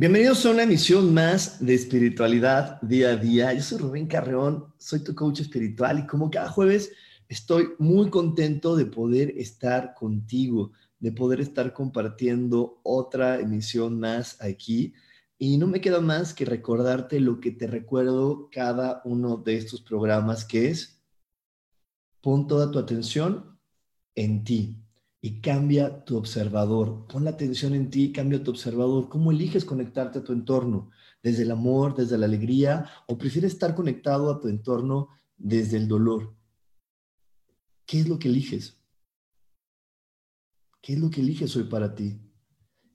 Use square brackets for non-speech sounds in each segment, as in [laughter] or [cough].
Bienvenidos a una emisión más de espiritualidad día a día. Yo soy Rubén Carreón, soy tu coach espiritual y como cada jueves estoy muy contento de poder estar contigo, de poder estar compartiendo otra emisión más aquí. Y no me queda más que recordarte lo que te recuerdo cada uno de estos programas, que es pon toda tu atención en ti y cambia tu observador. Pon la atención en ti, cambia tu observador. ¿Cómo eliges conectarte a tu entorno? ¿Desde el amor, desde la alegría? ¿O prefieres estar conectado a tu entorno desde el dolor? ¿Qué es lo que eliges? ¿Qué es lo que eliges hoy para ti?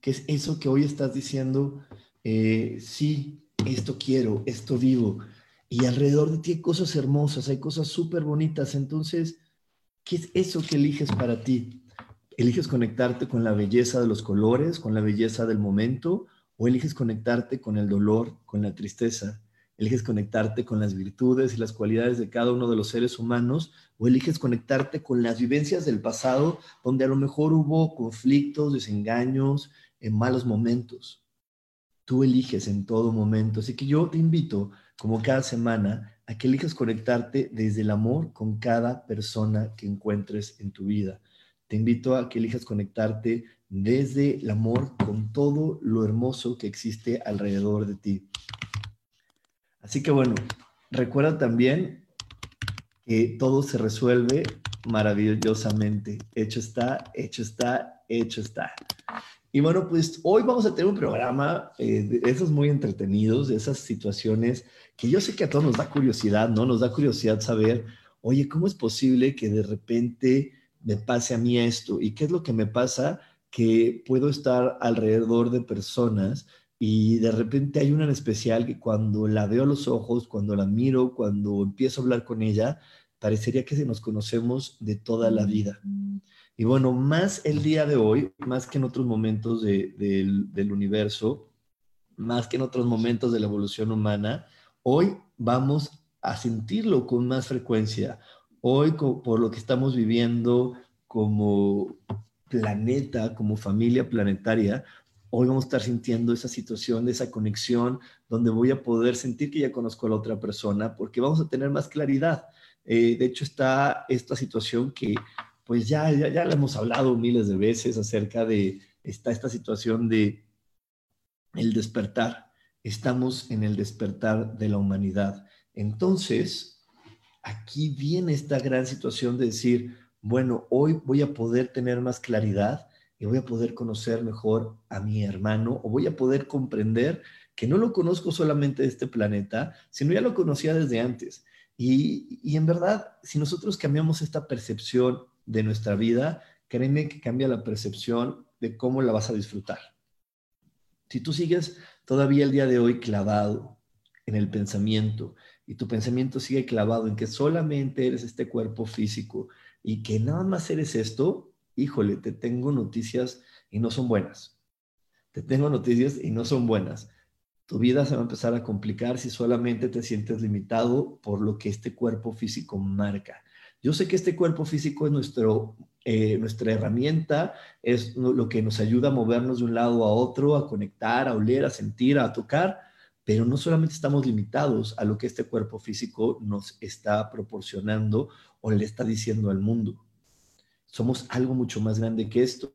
¿Qué es eso que hoy estás diciendo? Eh, sí, esto quiero, esto vivo. Y alrededor de ti hay cosas hermosas, hay cosas súper bonitas. Entonces, ¿qué es eso que eliges para ti? ¿Eliges conectarte con la belleza de los colores, con la belleza del momento? ¿O eliges conectarte con el dolor, con la tristeza? ¿Eliges conectarte con las virtudes y las cualidades de cada uno de los seres humanos? ¿O eliges conectarte con las vivencias del pasado, donde a lo mejor hubo conflictos, desengaños, en malos momentos? Tú eliges en todo momento. Así que yo te invito, como cada semana, a que elijas conectarte desde el amor con cada persona que encuentres en tu vida te invito a que elijas conectarte desde el amor con todo lo hermoso que existe alrededor de ti. Así que bueno, recuerda también que todo se resuelve maravillosamente. Hecho está, hecho está, hecho está. Y bueno, pues hoy vamos a tener un programa eh, de esos muy entretenidos, de esas situaciones que yo sé que a todos nos da curiosidad, ¿no? Nos da curiosidad saber, oye, ¿cómo es posible que de repente me pase a mí esto. ¿Y qué es lo que me pasa? Que puedo estar alrededor de personas y de repente hay una en especial que cuando la veo a los ojos, cuando la miro, cuando empiezo a hablar con ella, parecería que nos conocemos de toda la vida. Y bueno, más el día de hoy, más que en otros momentos del, del universo, más que en otros momentos de la evolución humana, hoy vamos a sentirlo con más frecuencia. Hoy, por lo que estamos viviendo como planeta, como familia planetaria, hoy vamos a estar sintiendo esa situación, esa conexión, donde voy a poder sentir que ya conozco a la otra persona, porque vamos a tener más claridad. Eh, de hecho, está esta situación que, pues ya, ya, ya la hemos hablado miles de veces acerca de, esta situación de el despertar. Estamos en el despertar de la humanidad. Entonces, aquí viene esta gran situación de decir, bueno, hoy voy a poder tener más claridad y voy a poder conocer mejor a mi hermano o voy a poder comprender que no lo conozco solamente de este planeta, sino ya lo conocía desde antes. Y, y en verdad, si nosotros cambiamos esta percepción de nuestra vida, créeme que cambia la percepción de cómo la vas a disfrutar. Si tú sigues todavía el día de hoy clavado en el pensamiento y tu pensamiento sigue clavado en que solamente eres este cuerpo físico y que nada más eres esto, híjole, te tengo noticias y no son buenas. Te tengo noticias y no son buenas. Tu vida se va a empezar a complicar si solamente te sientes limitado por lo que este cuerpo físico marca. Yo sé que este cuerpo físico es nuestro, eh, nuestra herramienta, es lo que nos ayuda a movernos de un lado a otro, a conectar, a oler, a sentir, a tocar, pero no solamente estamos limitados a lo que este cuerpo físico nos está proporcionando o le está diciendo al mundo. Somos algo mucho más grande que esto.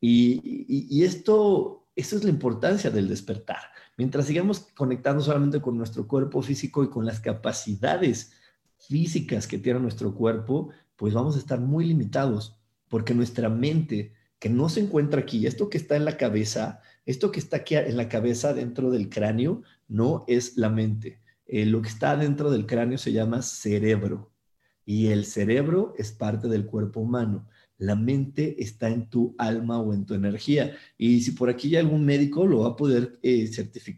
Y, esto Esa es la importancia del despertar. Mientras sigamos conectando solamente con nuestro cuerpo físico y con las capacidades físicas que tiene nuestro cuerpo, pues vamos a estar muy limitados, porque nuestra mente, que no se encuentra aquí, esto que está en la cabeza, esto que está aquí en la cabeza dentro del cráneo, no es la mente. Eh, lo que está dentro del cráneo se llama cerebro y el cerebro es parte del cuerpo humano. La mente está en tu alma o en tu energía. Y si por aquí hay algún médico, lo va a poder eh,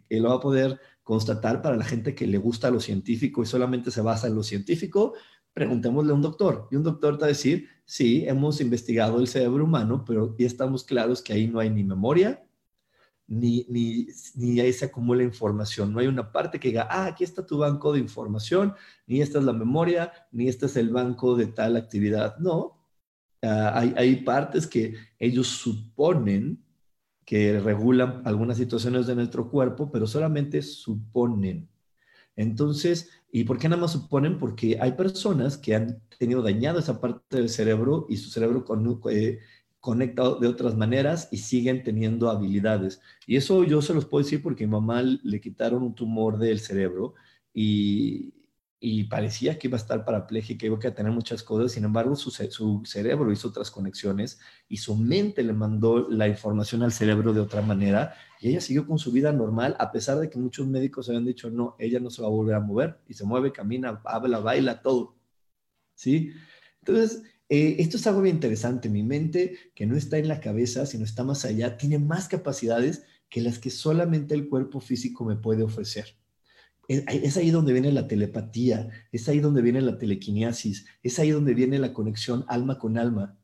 eh, lo va a poder constatar para la gente que le gusta lo científico y solamente se basa en lo científico, preguntémosle a un doctor. Y un doctor te va a decir, sí, hemos investigado el cerebro humano, pero ya estamos claros que ahí no hay ni memoria, ni, ni, ni ahí se acumula información. No hay una parte que diga, ah, aquí está tu banco de información, ni esta es la memoria, ni este es el banco de tal actividad. No, Ah, hay, partes que ellos suponen que regulan algunas situaciones de nuestro cuerpo, pero solamente suponen. Entonces, ¿y por qué nada más suponen? Porque hay personas que han tenido dañado esa parte del cerebro y su cerebro con, eh, conecta de otras maneras y siguen teniendo habilidades. Y eso yo se los puedo decir porque mi mamá le quitaron un tumor del cerebro y, y parecía que iba a estar parapléjica, iba a tener muchas cosas, sin embargo su, su, cerebro hizo otras conexiones y su mente le mandó la información al cerebro de otra manera y ella siguió con su vida normal a pesar de que muchos médicos habían dicho no, ella no se va a volver a mover y se mueve, camina, habla, baila, todo. ¿Sí? Entonces, eh, esto es algo bien interesante. Mi mente, que no está en la cabeza, sino está más allá, tiene más capacidades que las que solamente el cuerpo físico me puede ofrecer. Es ahí donde viene la telepatía, es ahí donde viene la telequinesis, es ahí donde viene la conexión alma con alma.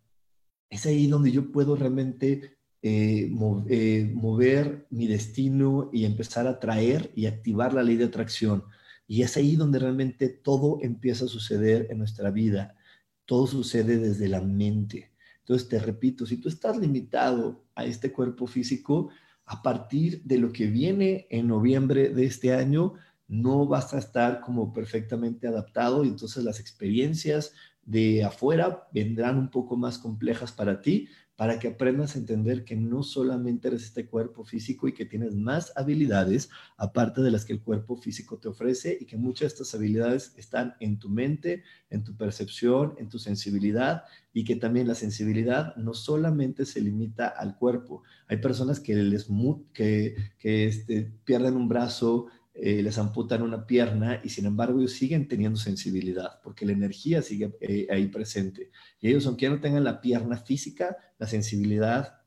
Es ahí donde yo puedo realmente eh, eh, mover mi destino y empezar a atraer y activar la ley de atracción. Y es ahí donde realmente todo empieza a suceder en nuestra vida. Todo sucede desde la mente. Entonces, te repito, si tú estás limitado a este cuerpo físico, a partir de lo que viene en noviembre de este año, no vas a estar como perfectamente adaptado y entonces las experiencias de afuera vendrán un poco más complejas para ti, para que aprendas a entender que no solamente eres este cuerpo físico y que tienes más habilidades aparte de las que el cuerpo físico te ofrece y que muchas de estas habilidades están en tu mente, en tu percepción, en tu sensibilidad y que también la sensibilidad no solamente se limita al cuerpo. Hay personas que les que, que este, pierden un brazo, eh, les amputan una pierna y sin embargo ellos siguen teniendo sensibilidad porque la energía sigue eh, ahí presente. Y ellos, aunque no tengan la pierna física, la sensibilidad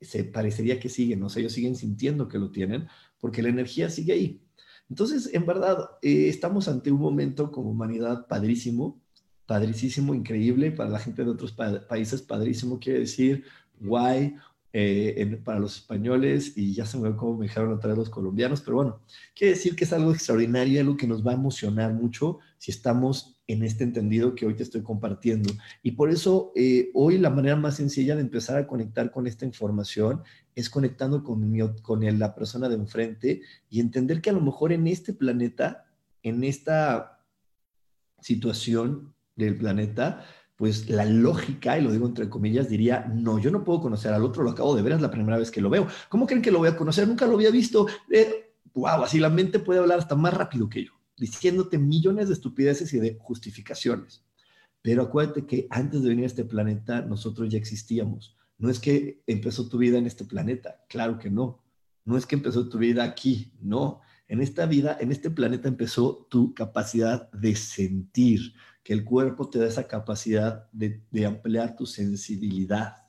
se parecería que siguen, o sea, ellos siguen sintiendo que lo tienen porque la energía sigue ahí. Entonces, en verdad, eh, estamos ante un momento como humanidad padrísimo, padrísimo, increíble, para la gente de otros países, padrísimo quiere decir guay eh, para los españoles y ya se me ve cómo me dejaron vez los colombianos, pero bueno, quiere decir que es algo extraordinario, algo que nos va a emocionar mucho si estamos en este entendido que hoy te estoy compartiendo. Y por eso eh, hoy la manera más sencilla de empezar a conectar con esta información es conectando con, con la persona de enfrente y entender que a lo mejor en este planeta, en esta situación del planeta, pues la lógica, y lo digo entre comillas, diría, no, yo no puedo conocer al otro, lo acabo de ver, es la primera vez que lo veo. ¿Cómo creen que lo voy a conocer? Nunca lo había visto. Eh, wow, así la mente puede hablar hasta más rápido que yo, diciéndote millones de estupideces y de justificaciones. Pero acuérdate que antes de venir a este planeta, nosotros ya existíamos. No es que empezó tu vida en este planeta, claro que no. No es que empezó tu vida aquí, no. En esta vida, en este planeta empezó tu capacidad de sentir, que el cuerpo te da esa capacidad de, ampliar tu sensibilidad,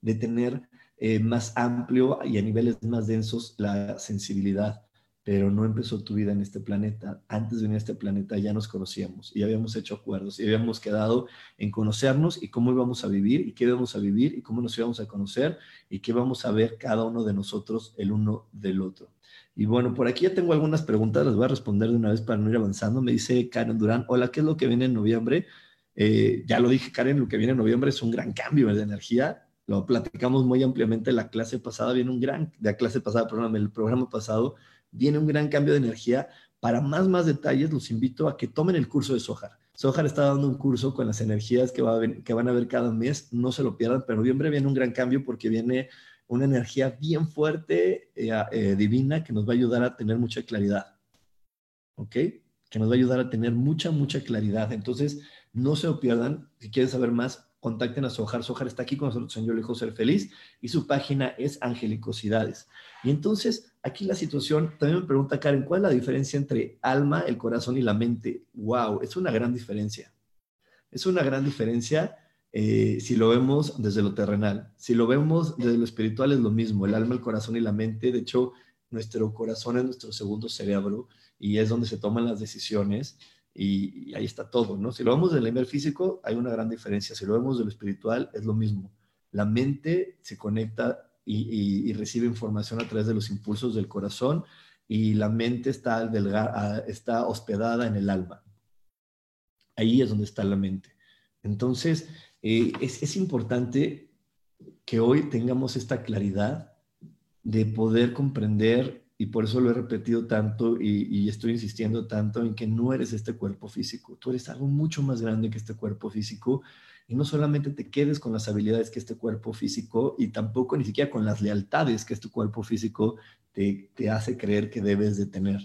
de tener eh, más amplio y a niveles más densos la sensibilidad. Pero no empezó tu vida en este planeta. Antes de venir a este planeta ya nos conocíamos y habíamos hecho acuerdos y habíamos quedado en conocernos y cómo íbamos a vivir y qué íbamos a vivir y cómo nos íbamos a conocer y qué vamos a ver cada uno de nosotros el uno del otro. Y bueno, por aquí ya tengo algunas preguntas, las voy a responder de una vez para no ir avanzando. Me dice Karen Durán, hola, ¿qué es lo que viene en noviembre? Eh, ya lo dije, Karen, lo que viene en noviembre es un gran cambio de energía. Lo platicamos muy ampliamente en la clase pasada, viene un gran, de la clase pasada, perdón, el programa pasado, viene un gran cambio de energía. Para más, más detalles, los invito a que tomen el curso de Sohar. Sohar está dando un curso con las energías que, va que van a ver cada mes, no se lo pierdan, pero en noviembre viene un gran cambio porque viene una energía bien fuerte, eh, eh, divina, que nos va a ayudar a tener mucha claridad. ¿Ok? Que nos va a ayudar a tener mucha, mucha claridad. Entonces, no se lo pierdan. Si quieren saber más, contacten a Sojar. Sojar está aquí con nosotros en Yo Ser Feliz y su página es Angelicosidades. Y entonces, aquí la situación, también me pregunta Karen, ¿cuál es la diferencia entre alma, el corazón y la mente? ¡Wow! Es una gran diferencia. Es una gran diferencia eh, si lo vemos desde lo terrenal. Si lo vemos desde lo espiritual es lo mismo, el alma, el corazón y la mente. De hecho, nuestro corazón es nuestro segundo cerebro y es donde se toman las decisiones y, ahí está todo, ¿no? Si lo vemos del nivel físico, hay una gran diferencia. Si lo vemos de lo espiritual, es lo mismo. La mente se conecta y, recibe información a través de los impulsos del corazón y la mente está, está hospedada en el alma. Ahí es donde está la mente. Entonces, eh, es, importante que hoy tengamos esta claridad de poder comprender, y por eso lo he repetido tanto y, estoy insistiendo tanto en que no eres este cuerpo físico, tú eres algo mucho más grande que este cuerpo físico y no solamente te quedes con las habilidades que este cuerpo físico y tampoco ni siquiera con las lealtades que este cuerpo físico te, te hace creer que debes de tener,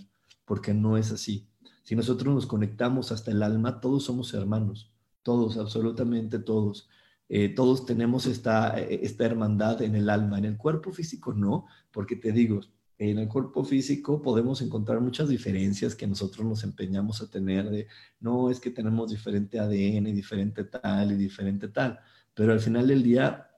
porque no es así. Si nosotros nos conectamos hasta el alma, todos somos hermanos todos, absolutamente todos. Eh, todos tenemos esta, eh, esta hermandad en el alma, en el cuerpo físico no, porque te digo, en el cuerpo físico podemos encontrar muchas diferencias que nosotros nos empeñamos a tener no, es que tenemos diferente ADN, diferente tal y diferente tal, pero al final del día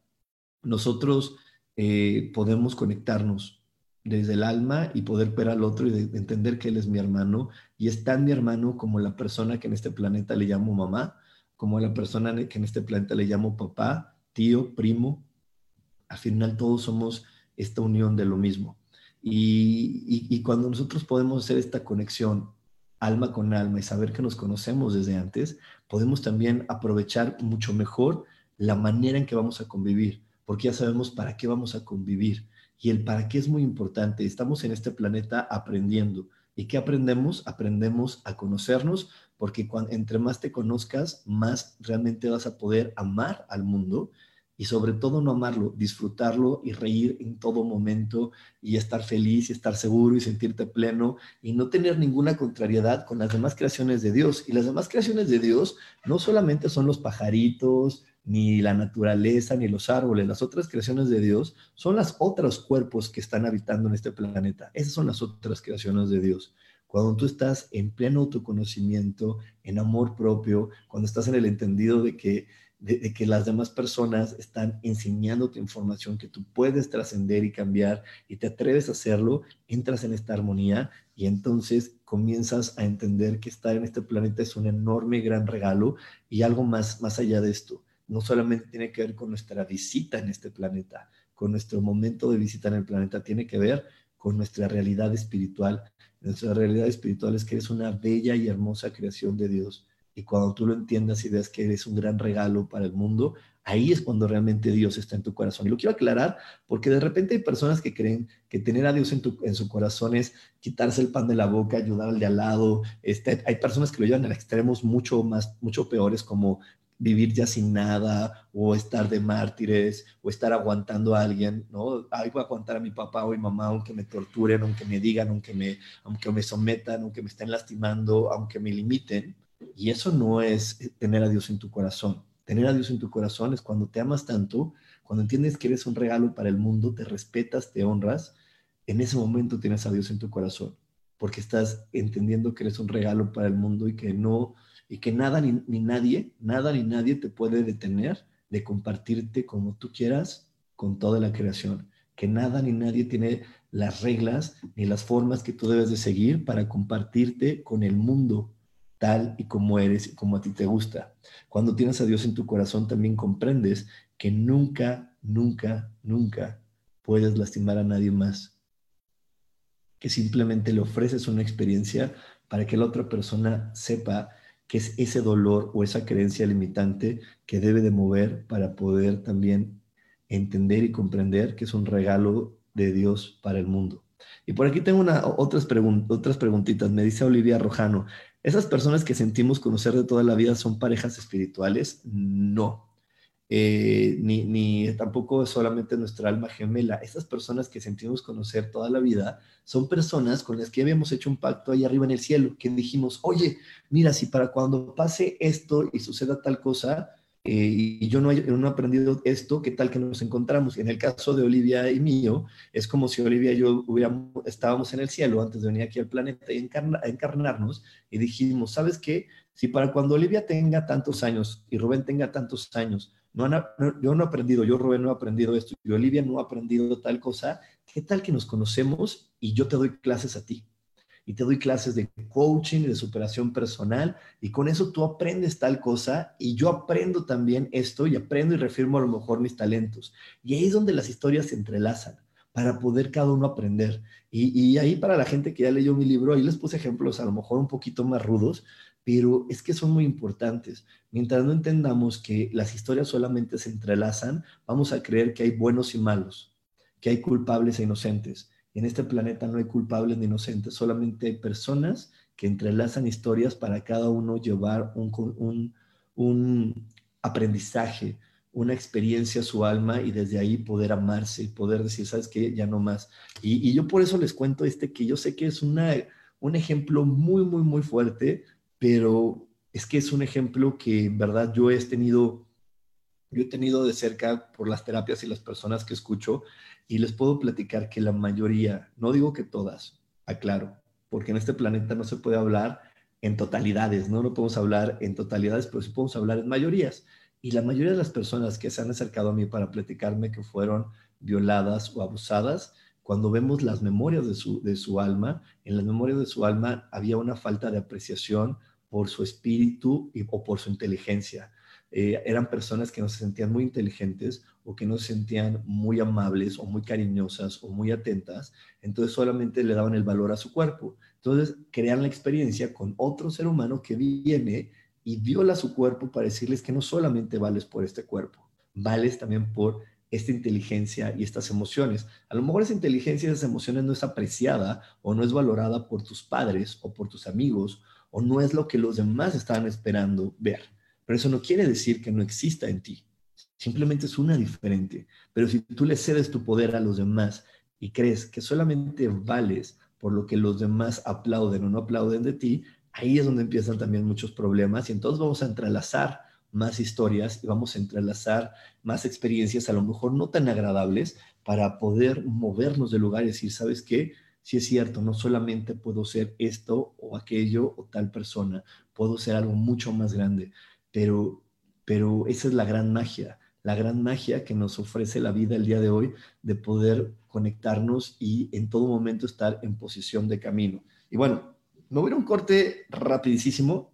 nosotros eh, podemos conectarnos desde el alma y poder ver al otro y entender que él es mi hermano y es tan mi hermano como la persona que en este planeta le llamo mamá como la persona que en este planeta le llamo papá, tío, primo. Al final todos somos esta unión de lo mismo. Y, cuando nosotros podemos hacer esta conexión alma con alma y saber que nos conocemos desde antes, podemos también aprovechar mucho mejor la manera en que vamos a convivir, porque ya sabemos para qué vamos a convivir. Y el para qué es muy importante. Estamos en este planeta aprendiendo. ¿Y qué aprendemos? Aprendemos a conocernos, porque entre más te conozcas, más realmente vas a poder amar al mundo y sobre todo no amarlo, disfrutarlo y reír en todo momento y estar feliz y estar seguro y sentirte pleno y no tener ninguna contrariedad con las demás creaciones de Dios. Y las demás creaciones de Dios no solamente son los pajaritos, ni la naturaleza, ni los árboles, las otras creaciones de Dios son los otros cuerpos que están habitando en este planeta. Esas son las otras creaciones de Dios. Cuando tú estás en pleno autoconocimiento, en amor propio, cuando estás en el entendido de que, de, que las demás personas están enseñándote información que tú puedes trascender y cambiar y te atreves a hacerlo, entras en esta armonía y entonces comienzas a entender que estar en este planeta es un enorme gran regalo y algo más, más allá de esto. No solamente tiene que ver con nuestra visita en este planeta, con nuestro momento de visita en el planeta, tiene que ver con nuestra realidad espiritual nuestra realidad espiritual es que eres una bella y hermosa creación de Dios. Y cuando tú lo entiendas y veas que eres un gran regalo para el mundo, ahí es cuando realmente Dios está en tu corazón. Y lo quiero aclarar porque de repente hay personas que creen que tener a Dios en, tu, en su corazón es quitarse el pan de la boca, ayudar al de al lado. Este, hay personas que lo llevan a extremos mucho más, mucho peores como vivir ya sin nada o estar de mártires o estar aguantando a alguien, ¿no? Ay, voy a aguantar a mi papá o mi mamá aunque me torturen, aunque me digan, aunque me, aunque me sometan, aunque me estén lastimando, aunque me limiten. Y eso no es tener a Dios en tu corazón. Tener a Dios en tu corazón es cuando te amas tanto, cuando entiendes que eres un regalo para el mundo, te respetas, te honras, en ese momento tienes a Dios en tu corazón, porque estás entendiendo que eres un regalo para el mundo y que no y que nada ni, nadie, nada ni nadie te puede detener de compartirte como tú quieras con toda la creación, que nada ni nadie tiene las reglas ni las formas que tú debes de seguir para compartirte con el mundo tal y como eres y como a ti te gusta. Cuando tienes a Dios en tu corazón también comprendes que nunca, nunca, nunca puedes lastimar a nadie más. Que simplemente le ofreces una experiencia para que la otra persona sepa que es ese dolor o esa creencia limitante que debe de mover para poder también entender y comprender que es un regalo de Dios para el mundo. Y por aquí tengo una, otras, otras preguntitas. Me dice Olivia Rojano, ¿esas personas que sentimos conocer de toda la vida son parejas espirituales? No. eh, ni, ni tampoco solamente nuestra alma gemela. Estas personas que sentimos conocer toda la vida son personas con las que habíamos hecho un pacto ahí arriba en el cielo, que dijimos, oye, mira, si para cuando pase esto y suceda tal cosa, y yo no, he, aprendido esto, ¿qué tal que nos encontramos? En el caso de Olivia y mío, es como si Olivia y yo hubiéramos, estábamos en el cielo antes de venir aquí al planeta y encarna, encarnarnos y dijimos, ¿sabes qué? Si para cuando Olivia tenga tantos años y Rubén tenga tantos años, no, no yo no he aprendido, yo Rubén no he aprendido esto y Olivia no ha aprendido tal cosa, ¿qué tal que nos conocemos y yo te doy clases a ti? Y te doy clases de coaching y de superación personal y con eso tú aprendes tal cosa y yo aprendo también esto y aprendo y refirmo a lo mejor mis talentos. Y ahí es donde las historias se entrelazan para poder cada uno aprender. Y, ahí para la gente que ya leyó mi libro, ahí les puse ejemplos a lo mejor un poquito más rudos, pero es que son muy importantes. Mientras no entendamos que las historias solamente se entrelazan, vamos a creer que hay buenos y malos, que hay culpables e inocentes, en este planeta no hay culpables ni inocentes, solamente hay personas que entrelazan historias para cada uno llevar un, aprendizaje, una experiencia a su alma y desde ahí poder amarse y poder decir, ¿sabes qué? Ya no más. Y, yo por eso les cuento este que yo sé que es un ejemplo muy, muy, muy fuerte, pero es que es un ejemplo que en verdad yo he tenido, yo he tenido de cerca por las terapias y las personas que escucho y les puedo platicar que la mayoría, no digo que todas, aclaro, porque en este planeta no se puede hablar en totalidades, ¿no? No podemos hablar en totalidades, pero sí podemos hablar en mayorías. Y la mayoría de las personas que se han acercado a mí para platicarme que fueron violadas o abusadas, cuando vemos las memorias de su, de su alma, en las memorias de su alma había una falta de apreciación por su espíritu y, o por su inteligencia. Eh, eran personas que no se sentían muy inteligentes o que no se sentían muy amables o muy cariñosas o muy atentas, entonces solamente le daban el valor a su cuerpo. Entonces crean la experiencia con otro ser humano que viene y viola su cuerpo para decirles que no solamente vales por este cuerpo, vales también por esta inteligencia y estas emociones. A lo mejor esa inteligencia y esas emociones no es apreciada o no es valorada por tus padres o por tus amigos o no es lo que los demás estaban esperando ver. Pero eso no quiere decir que no exista en ti. Simplemente es una diferente. Pero si tú le cedes tu poder a los demás y crees que solamente vales por lo que los demás aplauden o no aplauden de ti, ahí es donde empiezan también muchos problemas y entonces vamos a entrelazar más historias y vamos a entrelazar más experiencias, a lo mejor no tan agradables, para poder movernos de lugar y decir, ¿sabes qué? Si es cierto, no solamente puedo ser esto o aquello o tal persona, puedo ser algo mucho más grande pero, pero esa es la gran magia, la gran magia que nos ofrece la vida el día de hoy de poder conectarnos y en todo momento estar en posición de camino. Y bueno, me voy a un corte rapidísimo,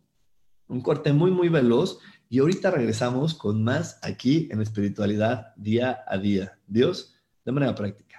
un corte muy, muy veloz y ahorita regresamos con más aquí en espiritualidad día a día. Dios, de manera práctica.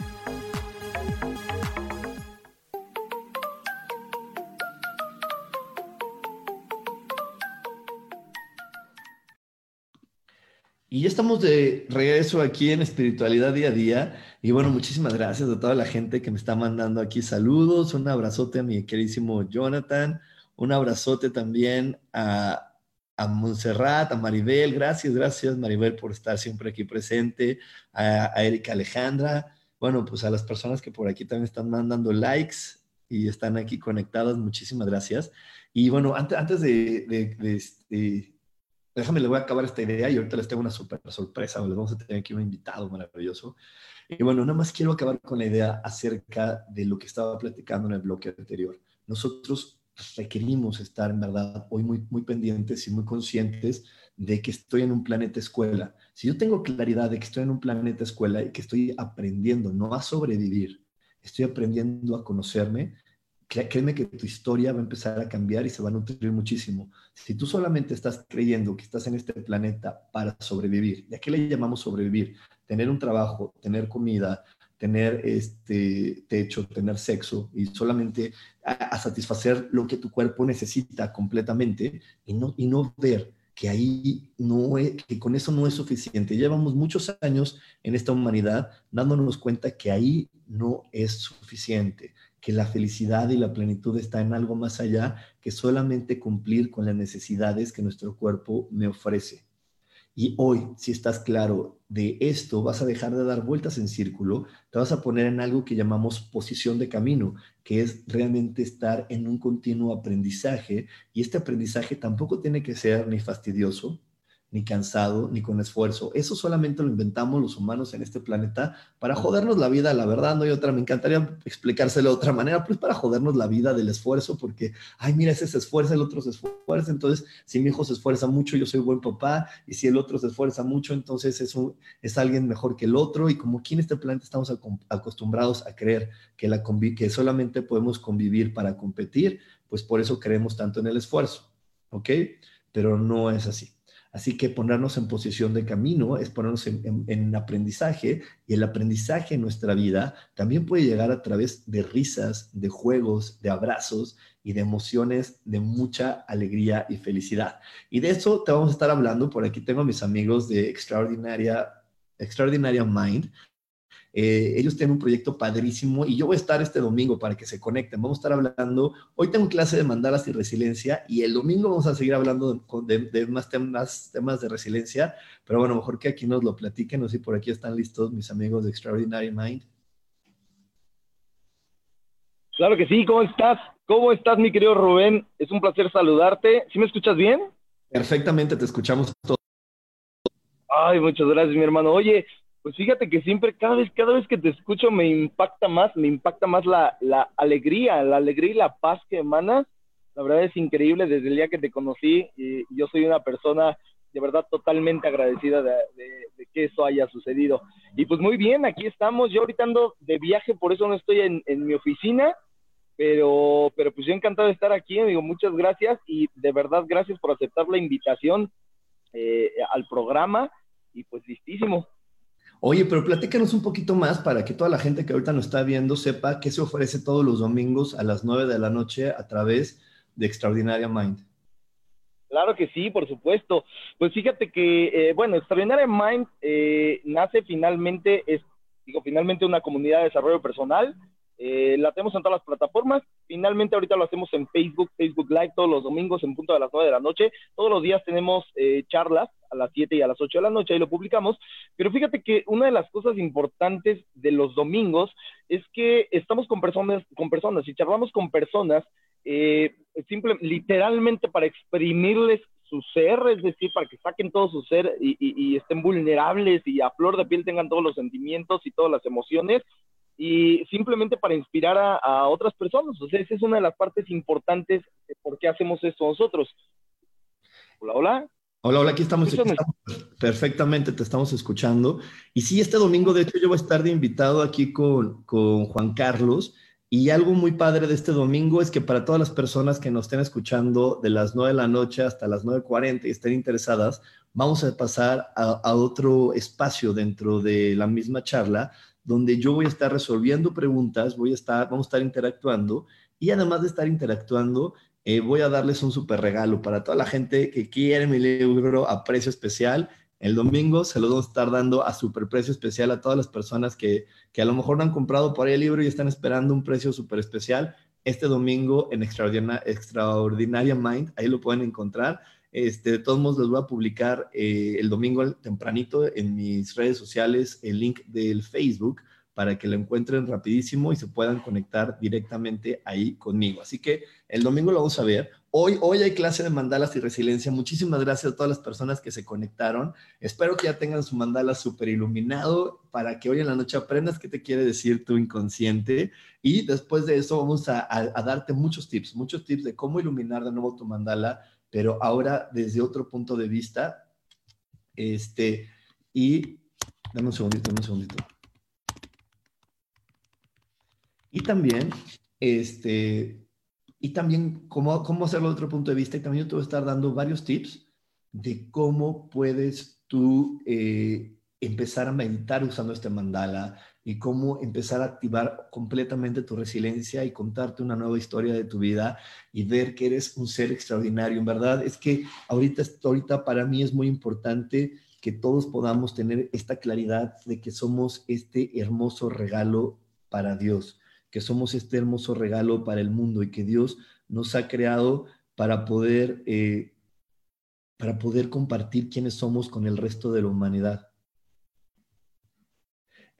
Y ya estamos de regreso aquí en Espiritualidad Día a Día. Y bueno, muchísimas gracias a toda la gente que me está mandando aquí saludos. Un abrazote a mi queridísimo Jonathan. Un abrazote también a, a Montserrat, a Maribel. Gracias, gracias Maribel por estar siempre aquí presente. A, Erika Alejandra. Bueno, pues a las personas que por aquí también están mandando likes y están aquí conectadas, muchísimas gracias. Y bueno, antes, antes de, este, déjame, le voy a acabar esta idea y ahorita les tengo una super sorpresa, les vamos a tener aquí un invitado maravilloso. Y bueno, nada más quiero acabar con la idea acerca de lo que estaba platicando en el bloque anterior. Nosotros requerimos estar en verdad hoy muy, muy pendientes y muy conscientes de que estoy en un planeta escuela. Si yo tengo claridad de que estoy en un planeta escuela y que estoy aprendiendo no a sobrevivir, estoy aprendiendo a conocerme, créeme que tu historia va a empezar a cambiar y se va a nutrir muchísimo. Si tú solamente estás creyendo que estás en este planeta para sobrevivir, ¿y a qué le llamamos sobrevivir? Tener un trabajo, tener comida, tener este techo, tener sexo y solamente a, satisfacer lo que tu cuerpo necesita completamente y no, y no ver que ahí no es, que con eso no es suficiente. Llevamos muchos años en esta humanidad dándonos cuenta que ahí no es suficiente que la felicidad y la plenitud está en algo más allá que solamente cumplir con las necesidades que nuestro cuerpo me ofrece. Y hoy, si estás claro de esto, vas a dejar de dar vueltas en círculo, te vas a poner en algo que llamamos posición de camino, que es realmente estar en un continuo aprendizaje. Y este aprendizaje tampoco tiene que ser ni fastidioso, ni cansado, ni con esfuerzo. Eso solamente lo inventamos los humanos en este planeta para jodernos la vida, la verdad, no hay otra. Me encantaría explicárselo de otra manera, pues para jodernos la vida del esfuerzo, porque, ay, mira, ese se esfuerza, el otro se esfuerza. Entonces, si mi hijo se esfuerza mucho, yo soy buen papá, y si el otro se esfuerza mucho, entonces es, es alguien mejor que el otro. Y como aquí en este planeta estamos acostumbrados a creer que, la que solamente podemos convivir para competir, pues por eso creemos tanto en el esfuerzo, ¿ok? Pero no es así. Así que ponernos en posición de camino es ponernos en, aprendizaje y el aprendizaje en nuestra vida también puede llegar a través de risas, de juegos, de abrazos y de emociones de mucha alegría y felicidad. Y de eso te vamos a estar hablando. Por aquí tengo a mis amigos de Extraordinaria, Extraordinaria Mind. Eh, ellos tienen un proyecto padrísimo y yo voy a estar este domingo para que se conecten. Vamos a estar hablando, hoy tengo clase de mandalas y resiliencia y el domingo vamos a seguir hablando de, más temas, temas de resiliencia, pero bueno, mejor que aquí nos lo platiquen, sé si por aquí están listos mis amigos de Extraordinary Mind. Claro que sí, ¿cómo estás? ¿Cómo estás, mi querido Rubén? Es un placer saludarte. ¿Sí me escuchas bien? Perfectamente, te escuchamos todos. Ay, muchas gracias, mi hermano. Oye, pues fíjate que siempre, cada vez, cada vez que te escucho me impacta más, me impacta más la, la alegría, la alegría y la paz que emanas. La verdad es increíble desde el día que te conocí y yo soy una persona de verdad totalmente agradecida de, que eso haya sucedido. Y pues muy bien, aquí estamos. Yo ahorita ando de viaje, por eso no estoy en, en mi oficina, pero, pero pues yo encantado de estar aquí. Digo, muchas gracias y de verdad gracias por aceptar la invitación eh, al programa y pues listísimo. Oye, pero platícanos un poquito más para que toda la gente que ahorita nos está viendo sepa qué se ofrece todos los domingos a las 9 de la noche a través de Extraordinaria Mind. Claro que sí, por supuesto. Pues fíjate que, eh, bueno, Extraordinaria Mind eh, nace finalmente, es, digo, finalmente una comunidad de desarrollo personal eh, la tenemos en todas las plataformas. Finalmente ahorita lo hacemos en Facebook, Facebook Live todos los domingos en punto de las 9 de la noche. Todos los días tenemos eh, charlas a las 7 y a las 8 de la noche, ahí lo publicamos. Pero fíjate que una de las cosas importantes de los domingos es que estamos con personas, con personas y charlamos con personas eh, simple, literalmente para exprimirles su ser, es decir, para que saquen todo su ser y, estén vulnerables y a flor de piel tengan todos los sentimientos y todas las emociones y simplemente para inspirar a, otras personas. O sea, esa es una de las partes importantes de por qué hacemos esto nosotros. Hola, hola. Hola, hola, aquí estamos, perfectamente, te estamos escuchando. Y sí, este domingo, de hecho, yo voy a estar de invitado aquí con, con Juan Carlos. Y algo muy padre de este domingo es que para todas las personas que nos estén escuchando de las 9 de la noche hasta las 9.40 y estén interesadas, vamos a pasar a, a, otro espacio dentro de la misma charla donde yo voy a estar resolviendo preguntas, voy a estar, vamos a estar interactuando y además de estar interactuando, eh, voy a darles un super regalo para toda la gente que quiere mi libro a precio especial. El domingo se lo vamos a estar dando a super precio especial a todas las personas que, que a lo mejor no han comprado por ahí el libro y están esperando un precio súper especial. Este domingo en Extraordinaria, Extraordinaria Mind, ahí lo pueden encontrar. Este, de todos modos, les voy a publicar eh, el domingo tempranito en mis redes sociales el link del Facebook para que lo encuentren rapidísimo y se puedan conectar directamente ahí conmigo. Así que el domingo lo vamos a ver. Hoy, hoy hay clase de mandalas y resiliencia. Muchísimas gracias a todas las personas que se conectaron. Espero que ya tengan su mandala súper iluminado para que hoy en la noche aprendas qué te quiere decir tu inconsciente. Y después de eso vamos a, a darte muchos tips, muchos tips de cómo iluminar de nuevo tu mandala, pero ahora desde otro punto de vista. Este, y dame un segundito, dame un segundito. Y también, este, y también cómo, cómo hacerlo de otro punto de vista. Y también yo te voy a estar dando varios tips de cómo puedes tú eh, empezar a meditar usando este mandala y cómo empezar a activar completamente tu resiliencia y contarte una nueva historia de tu vida y ver que eres un ser extraordinario. En verdad, es que ahorita, ahorita para mí es muy importante que todos podamos tener esta claridad de que somos este hermoso regalo para Dios que somos este hermoso regalo para el mundo y que Dios nos ha creado para poder, eh, para poder compartir quiénes somos con el resto de la humanidad.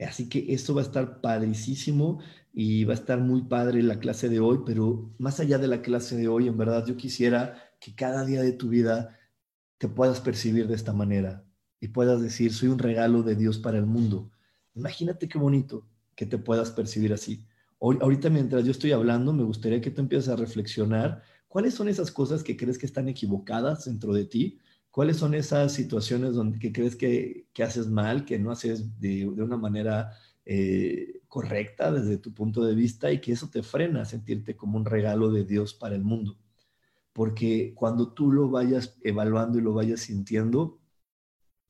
Así que esto va a estar padricísimo y va a estar muy padre la clase de hoy, pero más allá de la clase de hoy, en verdad yo quisiera que cada día de tu vida te puedas percibir de esta manera y puedas decir, soy un regalo de Dios para el mundo. Imagínate qué bonito que te puedas percibir así ahorita mientras yo estoy hablando, me gustaría que tú empieces a reflexionar cuáles son esas cosas que crees que están equivocadas dentro de ti, cuáles son esas situaciones donde que crees que, haces mal, que no haces de, una manera eh, correcta desde tu punto de vista y que eso te frena a sentirte como un regalo de Dios para el mundo. Porque cuando tú lo vayas evaluando y lo vayas sintiendo,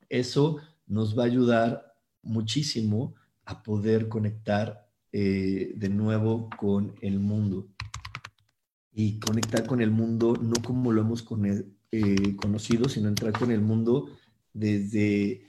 eso nos va a ayudar muchísimo a poder conectar eh, de nuevo con el mundo y conectar con el mundo no como lo hemos eh, conocido, sino entrar con el mundo desde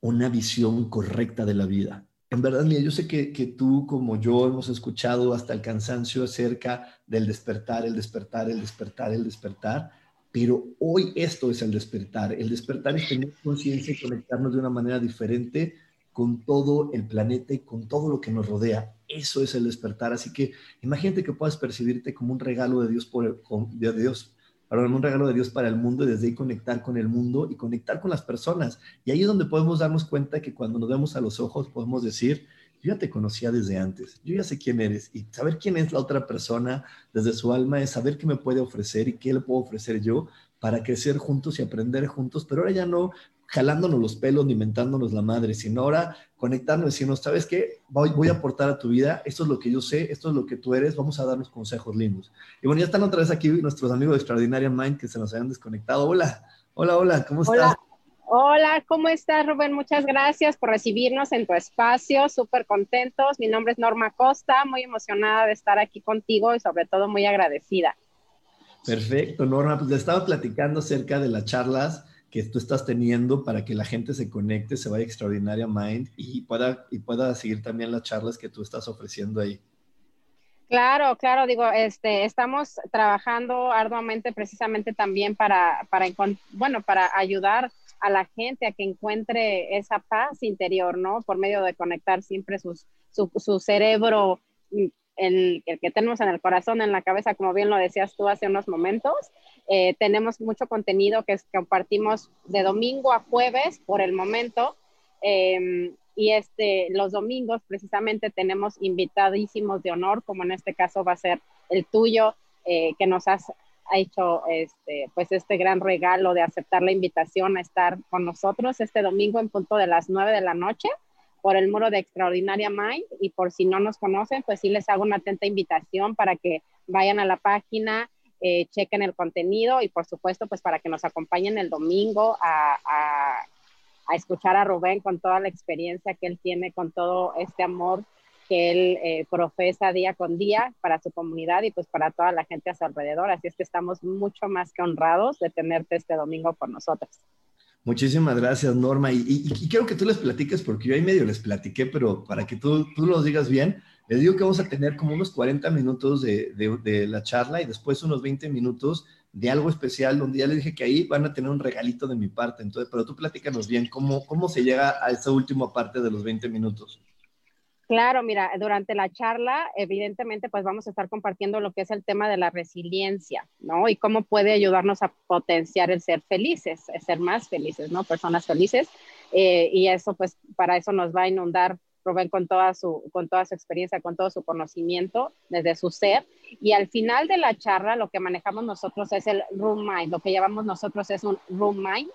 una visión correcta de la vida. En verdad, mira, yo sé que, que, tú como yo hemos escuchado hasta el cansancio acerca del despertar, el despertar, el despertar, el despertar, pero hoy esto es el despertar. El despertar es tener conciencia y conectarnos de una manera diferente con todo el planeta y con todo lo que nos rodea. Eso es el despertar. Así que imagínate que puedas percibirte como un regalo de Dios, por de Dios, perdón, un regalo de Dios para el mundo y desde ahí conectar con el mundo y conectar con las personas. Y ahí es donde podemos darnos cuenta que cuando nos vemos a los ojos podemos decir, yo ya te conocía desde antes, yo ya sé quién eres y saber quién es la otra persona desde su alma es saber qué me puede ofrecer y qué le puedo ofrecer yo para crecer juntos y aprender juntos, pero ahora ya no jalándonos los pelos ni mentándonos la madre, sino ahora conectarnos y decirnos, ¿sabes qué? Voy, voy, a aportar a tu vida, esto es lo que yo sé, esto es lo que tú eres, vamos a darnos consejos lindos. Y bueno, ya están otra vez aquí nuestros amigos de Extraordinaria Mind que se nos habían desconectado. Hola, hola, hola, ¿cómo estás? Hola, ¿cómo estás, Rubén? Muchas gracias por recibirnos en tu espacio, súper contentos. Mi nombre es Norma Costa, muy emocionada de estar aquí contigo y sobre todo muy agradecida. Perfecto, Norma, pues le estaba platicando acerca de las charlas que tú estás teniendo para que la gente se conecte, se vaya a Extraordinaria Mind y pueda, y pueda seguir también las charlas que tú estás ofreciendo ahí. Claro, claro, digo, este, estamos trabajando arduamente precisamente también para, para, bueno, para ayudar a la gente a que encuentre esa paz interior, ¿no? Por medio de conectar siempre sus, su, su cerebro el, que tenemos en el corazón, en la cabeza, como bien lo decías tú hace unos momentos. Eh, tenemos mucho contenido que compartimos de domingo a jueves por el momento. Em, y este, los domingos precisamente tenemos invitadísimos de honor, como en este caso va a ser el tuyo, eh, que nos has ha hecho este, pues este gran regalo de aceptar la invitación a estar con nosotros este domingo en punto de las 9 de la noche por el muro de Extraordinaria Mind y por si no nos conocen, pues sí les hago una atenta invitación para que vayan a la página, eh, chequen el contenido y por supuesto pues para que nos acompañen el domingo a, a, escuchar a Rubén con toda la experiencia que él tiene, con todo este amor que él eh, profesa día con día para su comunidad y pues para toda la gente a su alrededor. Así es que estamos mucho más que honrados de tenerte este domingo con nosotros. Muchísimas gracias, Norma. Y, y, quiero que tú les platiques, porque yo ahí medio les platiqué, pero para que tú, tú los digas bien, les digo que vamos a tener como unos 40 minutos de, de, la charla y después unos 20 minutos de algo especial, donde ya les dije que ahí van a tener un regalito de mi parte. Entonces, pero tú platícanos bien cómo, cómo se llega a esa última parte de los 20 minutos. Claro, mira, durante la charla, evidentemente, pues vamos a estar compartiendo lo que es el tema de la resiliencia, ¿no? Y cómo puede ayudarnos a potenciar el ser felices, el ser más felices, ¿no? Personas felices. Eh, y eso, pues, para eso nos va a inundar Rubén con toda, su, con toda su experiencia, con todo su conocimiento desde su ser. Y al final de la charla, lo que manejamos nosotros es el room mind, lo que llamamos nosotros es un room mind.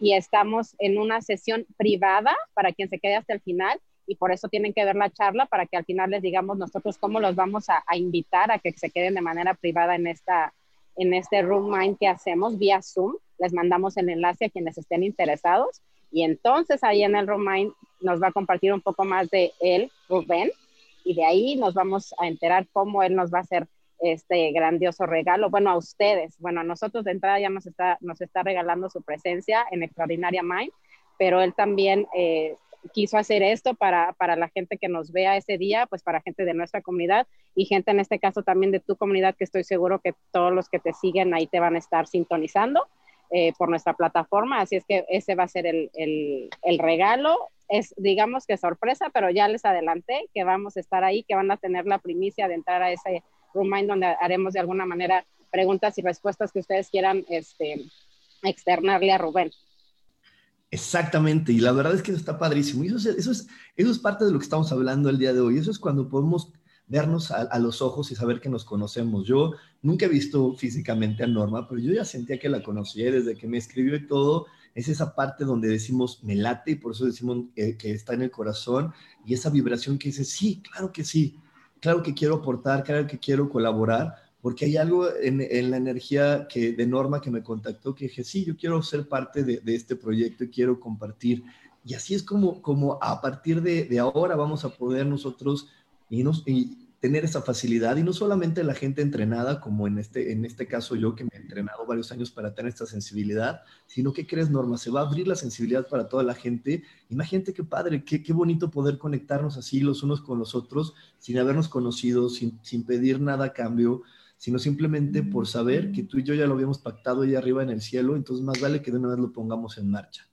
Y estamos en una sesión privada para quien se quede hasta el final y por eso tienen que ver la charla para que al final les digamos nosotros cómo los vamos a, invitar a que se queden de manera privada en, esta, en este Room Mind que hacemos vía Zoom. Les mandamos el enlace a quienes estén interesados y entonces ahí en el Room Mind nos va a compartir un poco más de él, Rubén, y de ahí nos vamos a enterar cómo él nos va a hacer este grandioso regalo. Bueno, a ustedes, bueno, a nosotros de entrada ya nos está, nos está regalando su presencia en Extraordinaria Mind, pero él también eh, quiso hacer esto para, para la gente que nos vea ese día, pues para gente de nuestra comunidad y gente en este caso también de tu comunidad, que estoy seguro que todos los que te siguen ahí te van a estar sintonizando eh, por nuestra plataforma. Así es que ese va a ser el, el, regalo. Es, digamos que sorpresa, pero ya les adelanté que vamos a estar ahí, que van a tener la primicia de entrar a ese room donde haremos de alguna manera preguntas y respuestas que ustedes quieran este, externarle a Rubén. Exactamente, y la verdad es que eso está padrísimo. Y eso es, eso, es, eso es parte de lo que estamos hablando el día de hoy. Eso es cuando podemos vernos a, los ojos y saber que nos conocemos. Yo nunca he visto físicamente a Norma, pero yo ya sentía que la conocía desde que me escribió y todo. Es esa parte donde decimos me late y por eso decimos eh, que está en el corazón y esa vibración que dice sí, claro que sí, claro que quiero aportar, claro que quiero colaborar porque hay algo en, en, la energía que, de Norma que me contactó que dije, sí, yo quiero ser parte de, de este proyecto y quiero compartir. Y así es como, como a partir de, de ahora vamos a poder nosotros y, nos, y tener esa facilidad y no solamente la gente entrenada, como en este, en este caso yo que me he entrenado varios años para tener esta sensibilidad, sino que crees, Norma, se va a abrir la sensibilidad para toda la gente. Imagínate qué padre, qué, qué bonito poder conectarnos así los unos con los otros, sin habernos conocido, sin, sin pedir nada a cambio, sino simplemente por saber que tú y yo ya lo habíamos pactado ahí arriba en el cielo, entonces más vale que de una vez lo pongamos en marcha.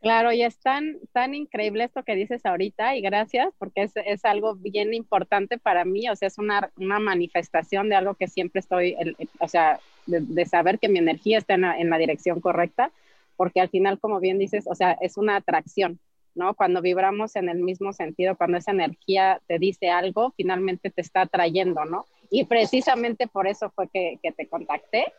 Claro, y es tan, tan increíble esto que dices ahorita y gracias porque es, es algo bien importante para mí, o sea, es una, una manifestación de algo que siempre estoy, el, o sea, de, de, saber que mi energía está en la, en la dirección correcta, porque al final, como bien dices, o sea, es una atracción, ¿no? Cuando vibramos en el mismo sentido, cuando esa energía te dice algo, finalmente te está atrayendo, ¿no? Y precisamente por eso fue que, que, te contacté.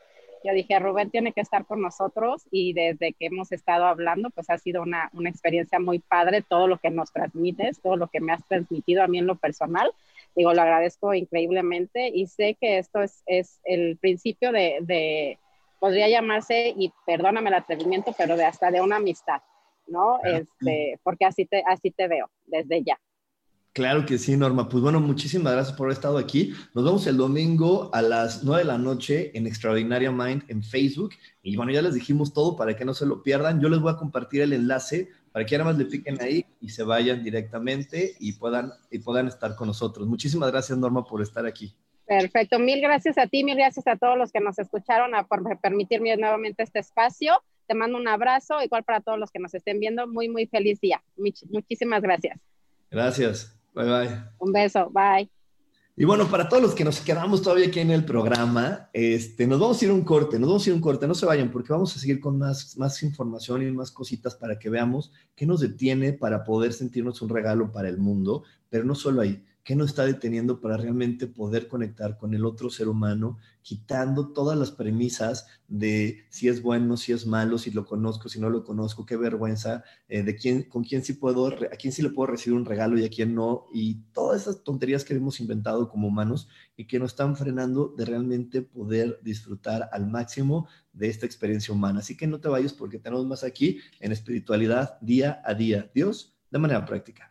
Yo dije, Rubén tiene que estar con nosotros y desde que hemos estado hablando, pues ha sido una, una experiencia muy padre, todo lo que nos transmites, todo lo que me has transmitido a mí en lo personal. Digo, lo agradezco increíblemente y sé que esto es, es el principio de, de, podría llamarse, y perdóname el atrevimiento, pero de hasta de una amistad, ¿no? Este, porque así te, así te veo desde ya. Claro que sí, Norma. Pues bueno, muchísimas gracias por haber estado aquí. Nos vemos el domingo a las 9 de la noche en Extraordinaria Mind en Facebook. Y bueno, ya les dijimos todo para que no se lo pierdan. Yo les voy a compartir el enlace para que nada más le piquen ahí y se vayan directamente y puedan, y puedan estar con nosotros. Muchísimas gracias, Norma, por estar aquí. Perfecto. Mil gracias a ti, mil gracias a todos los que nos escucharon a, por permitirme nuevamente este espacio. Te mando un abrazo, igual para todos los que nos estén viendo. Muy, muy feliz día. Much muchísimas gracias. Gracias. Bye bye. Un beso, bye. Y bueno, para todos los que nos quedamos todavía aquí en el programa, este, nos vamos a ir a un corte, nos vamos a ir a un corte, no se vayan porque vamos a seguir con más, más información y más cositas para que veamos qué nos detiene para poder sentirnos un regalo para el mundo, pero no solo ahí, ¿Qué nos está deteniendo para realmente poder conectar con el otro ser humano, quitando todas las premisas de si es bueno, si es malo, si lo conozco, si no lo conozco, qué vergüenza, eh, de quién, con quién sí puedo, a quién sí le puedo recibir un regalo y a quién no, y todas esas tonterías que hemos inventado como humanos y que nos están frenando de realmente poder disfrutar al máximo de esta experiencia humana. Así que no te vayas porque tenemos más aquí en espiritualidad día a día. Dios, de manera práctica.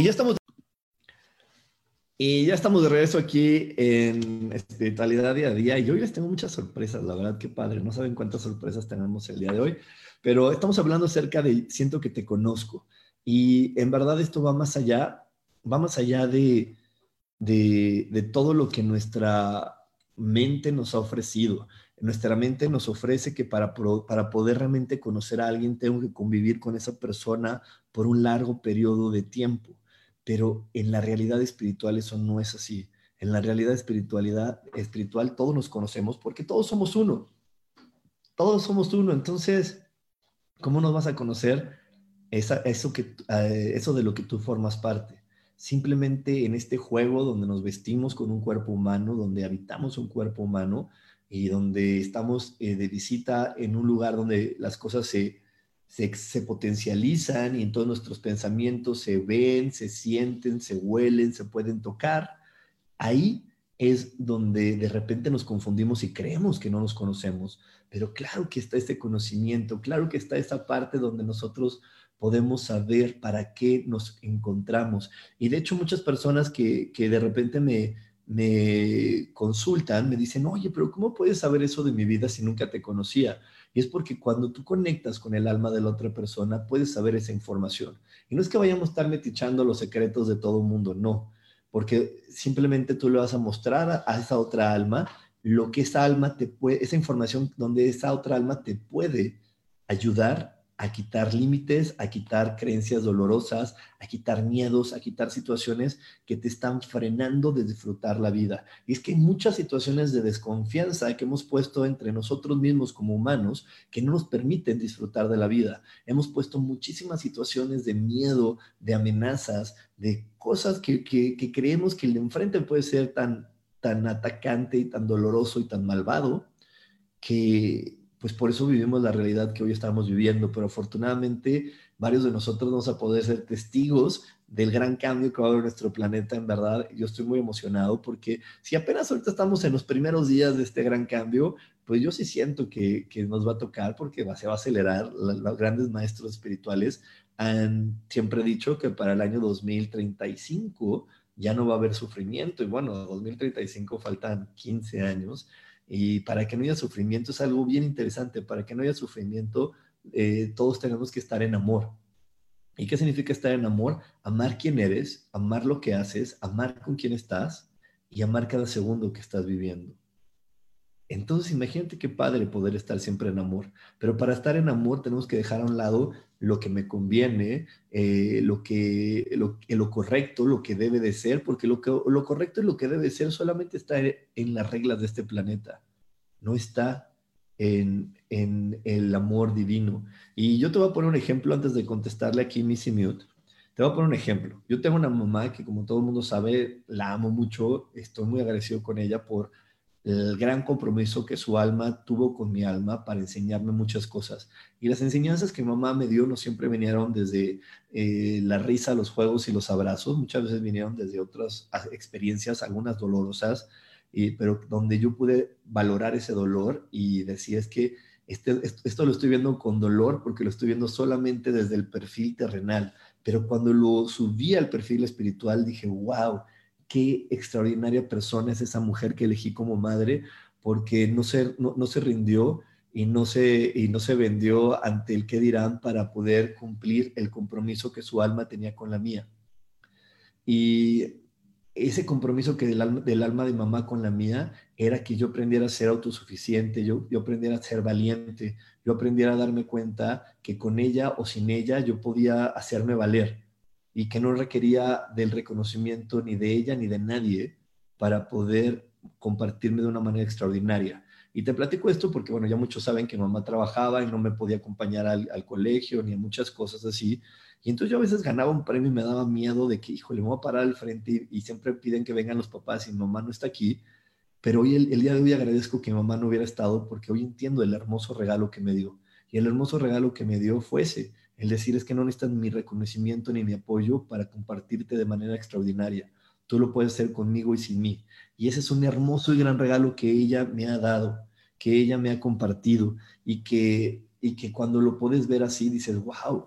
Y ya estamos. Y ya estamos de regreso aquí en Espiritualidad Día a Día. Y hoy les tengo muchas sorpresas, la verdad, qué padre. No saben cuántas sorpresas tenemos el día de hoy. Pero estamos hablando acerca de Siento que te conozco. Y en verdad esto va más allá, va allá de, de, de todo lo que nuestra mente nos ha ofrecido. Nuestra mente nos ofrece que para, para poder realmente conocer a alguien tengo que convivir con esa persona por un largo periodo de tiempo pero en la realidad espiritual eso no es así. En la realidad espiritualidad, espiritual todos nos conocemos porque todos somos uno. Todos somos uno. Entonces, ¿cómo nos vas a conocer esa, eso, que, eh, eso de lo que tú formas parte? Simplemente en este juego donde nos vestimos con un cuerpo humano, donde habitamos un cuerpo humano y donde estamos eh, de visita en un lugar donde las cosas se, se, potencializan y en todos nuestros pensamientos se ven, se sienten, se huelen, se pueden tocar. Ahí es donde de repente nos confundimos y creemos que no nos conocemos, pero claro que está este conocimiento, claro que está esa parte donde nosotros podemos saber para qué nos encontramos. Y de hecho muchas personas que, que de repente me, me consultan, me dicen, oye, pero ¿cómo puedes saber eso de mi vida si nunca te conocía? Y es porque cuando tú conectas con el alma de la otra persona, puedes saber esa información. Y no es que vayamos a estar metichando los secretos de todo el mundo, no, porque simplemente tú le vas a mostrar a, esa otra alma lo que esa alma te puede, esa información donde esa otra alma te puede ayudar a quitar límites, a quitar creencias dolorosas, a quitar miedos, a quitar situaciones que te están frenando de disfrutar la vida. Y es que hay muchas situaciones de desconfianza que hemos puesto entre nosotros mismos como humanos que no nos permiten disfrutar de la vida. Hemos puesto muchísimas situaciones de miedo, de amenazas, de cosas que, creemos que el de enfrente puede ser tan, tan atacante y tan doloroso y tan malvado que pues por eso vivimos la realidad que hoy estamos viviendo, pero afortunadamente varios de nosotros vamos a poder ser testigos del gran cambio que va a haber en nuestro planeta, en verdad. Yo estoy muy emocionado porque si apenas ahorita estamos en los primeros días de este gran cambio, pues yo sí siento que, que nos va a tocar porque va, se va a acelerar. los grandes maestros espirituales han siempre dicho que para el año 2035 ya no va a haber sufrimiento. Y bueno, 2035 faltan 15 años. Y para que no haya sufrimiento es algo bien interesante. Para que no haya sufrimiento, eh, todos tenemos que estar en amor. ¿Y qué significa estar en amor? Amar quién eres, amar lo que haces, amar con quién estás y amar cada segundo que estás viviendo. Entonces, imagínate qué padre poder estar siempre en amor. Pero para estar en amor tenemos que dejar a un lado lo que me conviene, eh, lo, que, lo, lo, correcto, lo que debe de ser, porque lo, que, lo correcto y lo que debe ser solamente está en las reglas de este planeta. No está en, en, el amor divino. Y yo te voy a poner un ejemplo antes de contestarle aquí Missy Mute. Te voy a poner un ejemplo. Yo tengo una mamá que, como todo el mundo sabe, la amo mucho. Estoy muy agradecido con ella por el gran compromiso que su alma tuvo con mi alma para enseñarme muchas cosas. Y las enseñanzas que mamá me dio no siempre vinieron desde eh, la risa, los juegos y los abrazos, muchas veces vinieron desde otras experiencias, algunas dolorosas, y, pero donde yo pude valorar ese dolor y decir es que este, esto lo estoy viendo con dolor porque lo estoy viendo solamente desde el perfil terrenal, pero cuando lo subí al perfil espiritual dije, wow, qué extraordinaria persona es esa mujer que elegí como madre, porque no se, no, se rindió y no, se, y no se vendió ante el qué dirán para poder cumplir el compromiso que su alma tenía con la mía. Y ese compromiso que del alma, del alma de mamá con la mía era que yo aprendiera a ser autosuficiente, yo, yo aprendiera a ser valiente, yo aprendiera a darme cuenta que con ella o sin ella yo podía hacerme valer y que no requería del reconocimiento ni de ella ni de nadie para poder compartirme de una manera extraordinaria. Y te platico esto porque, bueno, ya muchos saben que mamá trabajaba y no me podía acompañar al, colegio ni a muchas cosas así. Y entonces yo a veces ganaba un premio y me daba miedo de que, híjole, me voy a parar al frente y, siempre piden que vengan los papás y mamá no está aquí. Pero hoy, el, día de hoy agradezco que mamá no hubiera estado porque hoy entiendo el hermoso regalo que me dio. Y el hermoso regalo que me dio fue ese, el decir es que no necesitas mi reconocimiento ni mi apoyo para compartirte de manera extraordinaria. Tú lo puedes hacer conmigo y sin mí. Y ese es un hermoso y gran regalo que ella me ha dado, que ella me ha compartido y que, y que cuando lo puedes ver así dices, wow,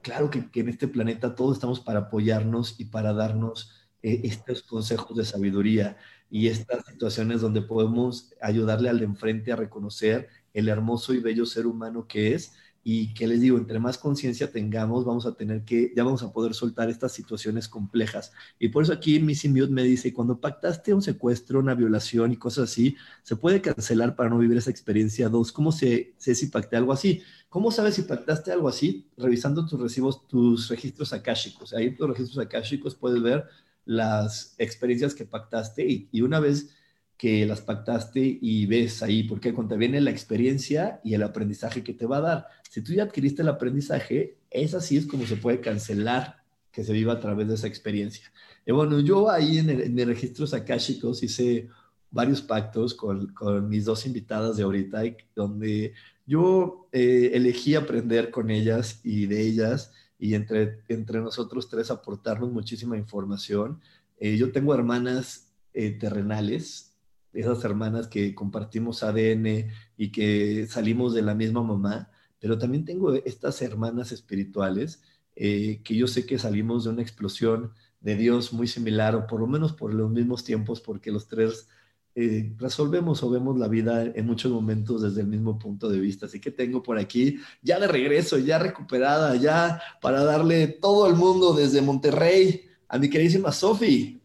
claro que, en este planeta todos estamos para apoyarnos y para darnos eh, estos consejos de sabiduría y estas situaciones donde podemos ayudarle al de enfrente a reconocer el hermoso y bello ser humano que es y que les digo, entre más conciencia tengamos, vamos a tener que, ya vamos a poder soltar estas situaciones complejas. Y por eso aquí Missy Mute me dice, cuando pactaste un secuestro, una violación y cosas así, ¿se puede cancelar para no vivir esa experiencia? Dos, ¿cómo sé, sé si pacté algo así? ¿Cómo sabes si pactaste algo así? Revisando tus recibos, tus registros akáshicos. Ahí en tus registros akáshicos puedes ver las experiencias que pactaste y, y una vez que las pactaste y ves ahí, porque cuando viene la experiencia y el aprendizaje que te va a dar. Si tú ya adquiriste el aprendizaje, es así es como se puede cancelar que se viva a través de esa experiencia. Y bueno, yo ahí en, el, mis registros akáshicos hice varios pactos con, con, mis dos invitadas de ahorita, donde yo eh, elegí aprender con ellas y de ellas, y entre, entre nosotros tres aportarnos muchísima información. Eh, yo tengo hermanas eh, terrenales, esas hermanas que compartimos ADN y que salimos de la misma mamá, pero también tengo estas hermanas espirituales eh, que yo sé que salimos de una explosión de Dios muy similar, o por lo menos por los mismos tiempos, porque los tres eh, resolvemos o vemos la vida en muchos momentos desde el mismo punto de vista. Así que tengo por aquí, ya de regreso, ya recuperada, ya para darle todo el mundo desde Monterrey a mi queridísima Sofi.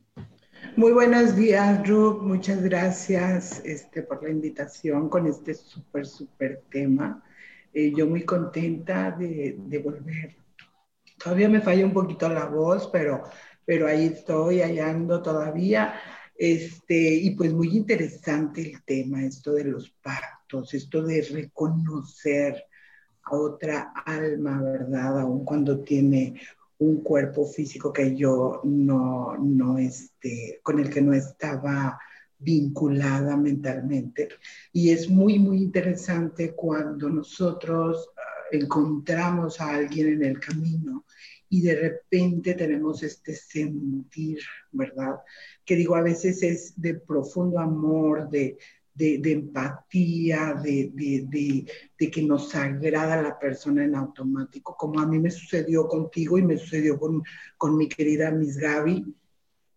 Muy buenos días, Ruth. Muchas gracias este, por la invitación con este súper, súper tema. Eh, yo muy contenta de, volver. Todavía me falla un poquito la voz, pero, pero ahí estoy, hallando todavía. Este, y pues muy interesante el tema, esto de los pactos, esto de reconocer a otra alma, ¿verdad? Aun cuando tiene un cuerpo físico que yo no, no este, con el que no estaba vinculada mentalmente. Y es muy, muy interesante cuando nosotros ah, encontramos a alguien en el camino y de repente tenemos este sentir, ¿verdad? Que digo, a veces es de profundo amor, de, de, empatía, de, de, que nos agrada la persona en automático, como a mí me sucedió contigo y me sucedió con, con mi querida Miss Gaby,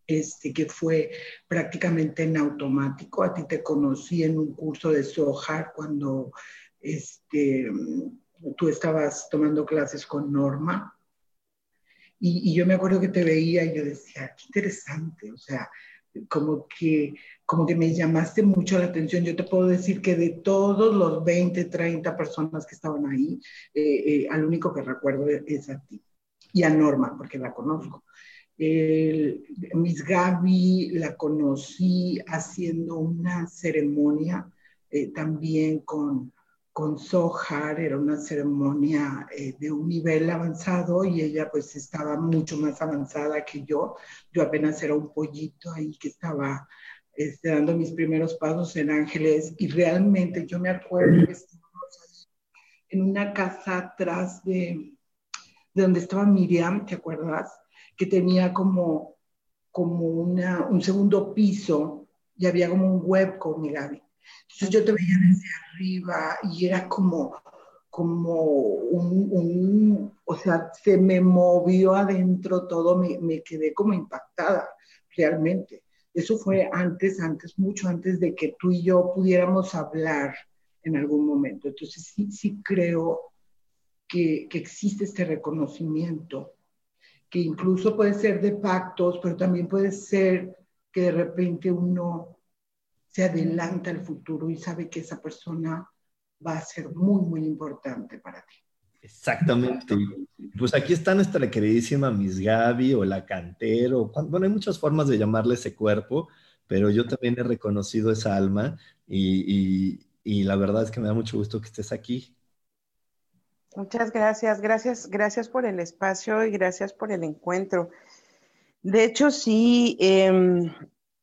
este, que fue prácticamente en automático. A ti te conocí en un curso de Sohar cuando este, tú estabas tomando clases con Norma. Y, y, yo me acuerdo que te veía y yo decía, qué interesante, o sea, como que, como que me llamaste mucho la atención. Yo te puedo decir que de todos los 20, 30 personas que estaban ahí, eh, eh, al único que recuerdo es a ti y a Norma, porque la conozco. Miss Gaby la conocí haciendo una ceremonia eh, también con, con Sohar, era una ceremonia eh, de un nivel avanzado y ella pues estaba mucho más avanzada que yo. Yo apenas era un pollito ahí que estaba este, dando mis primeros pasos en Ángeles y realmente yo me acuerdo que estábamos en una casa atrás de, de donde estaba Miriam, ¿te acuerdas? Que tenía como, como una, un segundo piso y había como un webcam, mi Gaby. Entonces yo te veía desde arriba y era como, como un, o sea, se me movió adentro todo, me, me, quedé como impactada realmente. Eso fue antes, antes, mucho antes de que tú y yo pudiéramos hablar en algún momento. Entonces sí, sí creo que, que existe este reconocimiento, que incluso puede ser de pactos, pero también puede ser que de repente uno se adelanta al futuro y sabe que esa persona va a ser muy, muy importante para ti. Exactamente. Pues aquí está nuestra queridísima Miss Gaby o la cantero. Bueno, hay muchas formas de llamarle ese cuerpo, pero yo también he reconocido esa alma y, y, la verdad es que me da mucho gusto que estés aquí. Muchas gracias, gracias, gracias por el espacio y gracias por el encuentro. De hecho, sí, eh,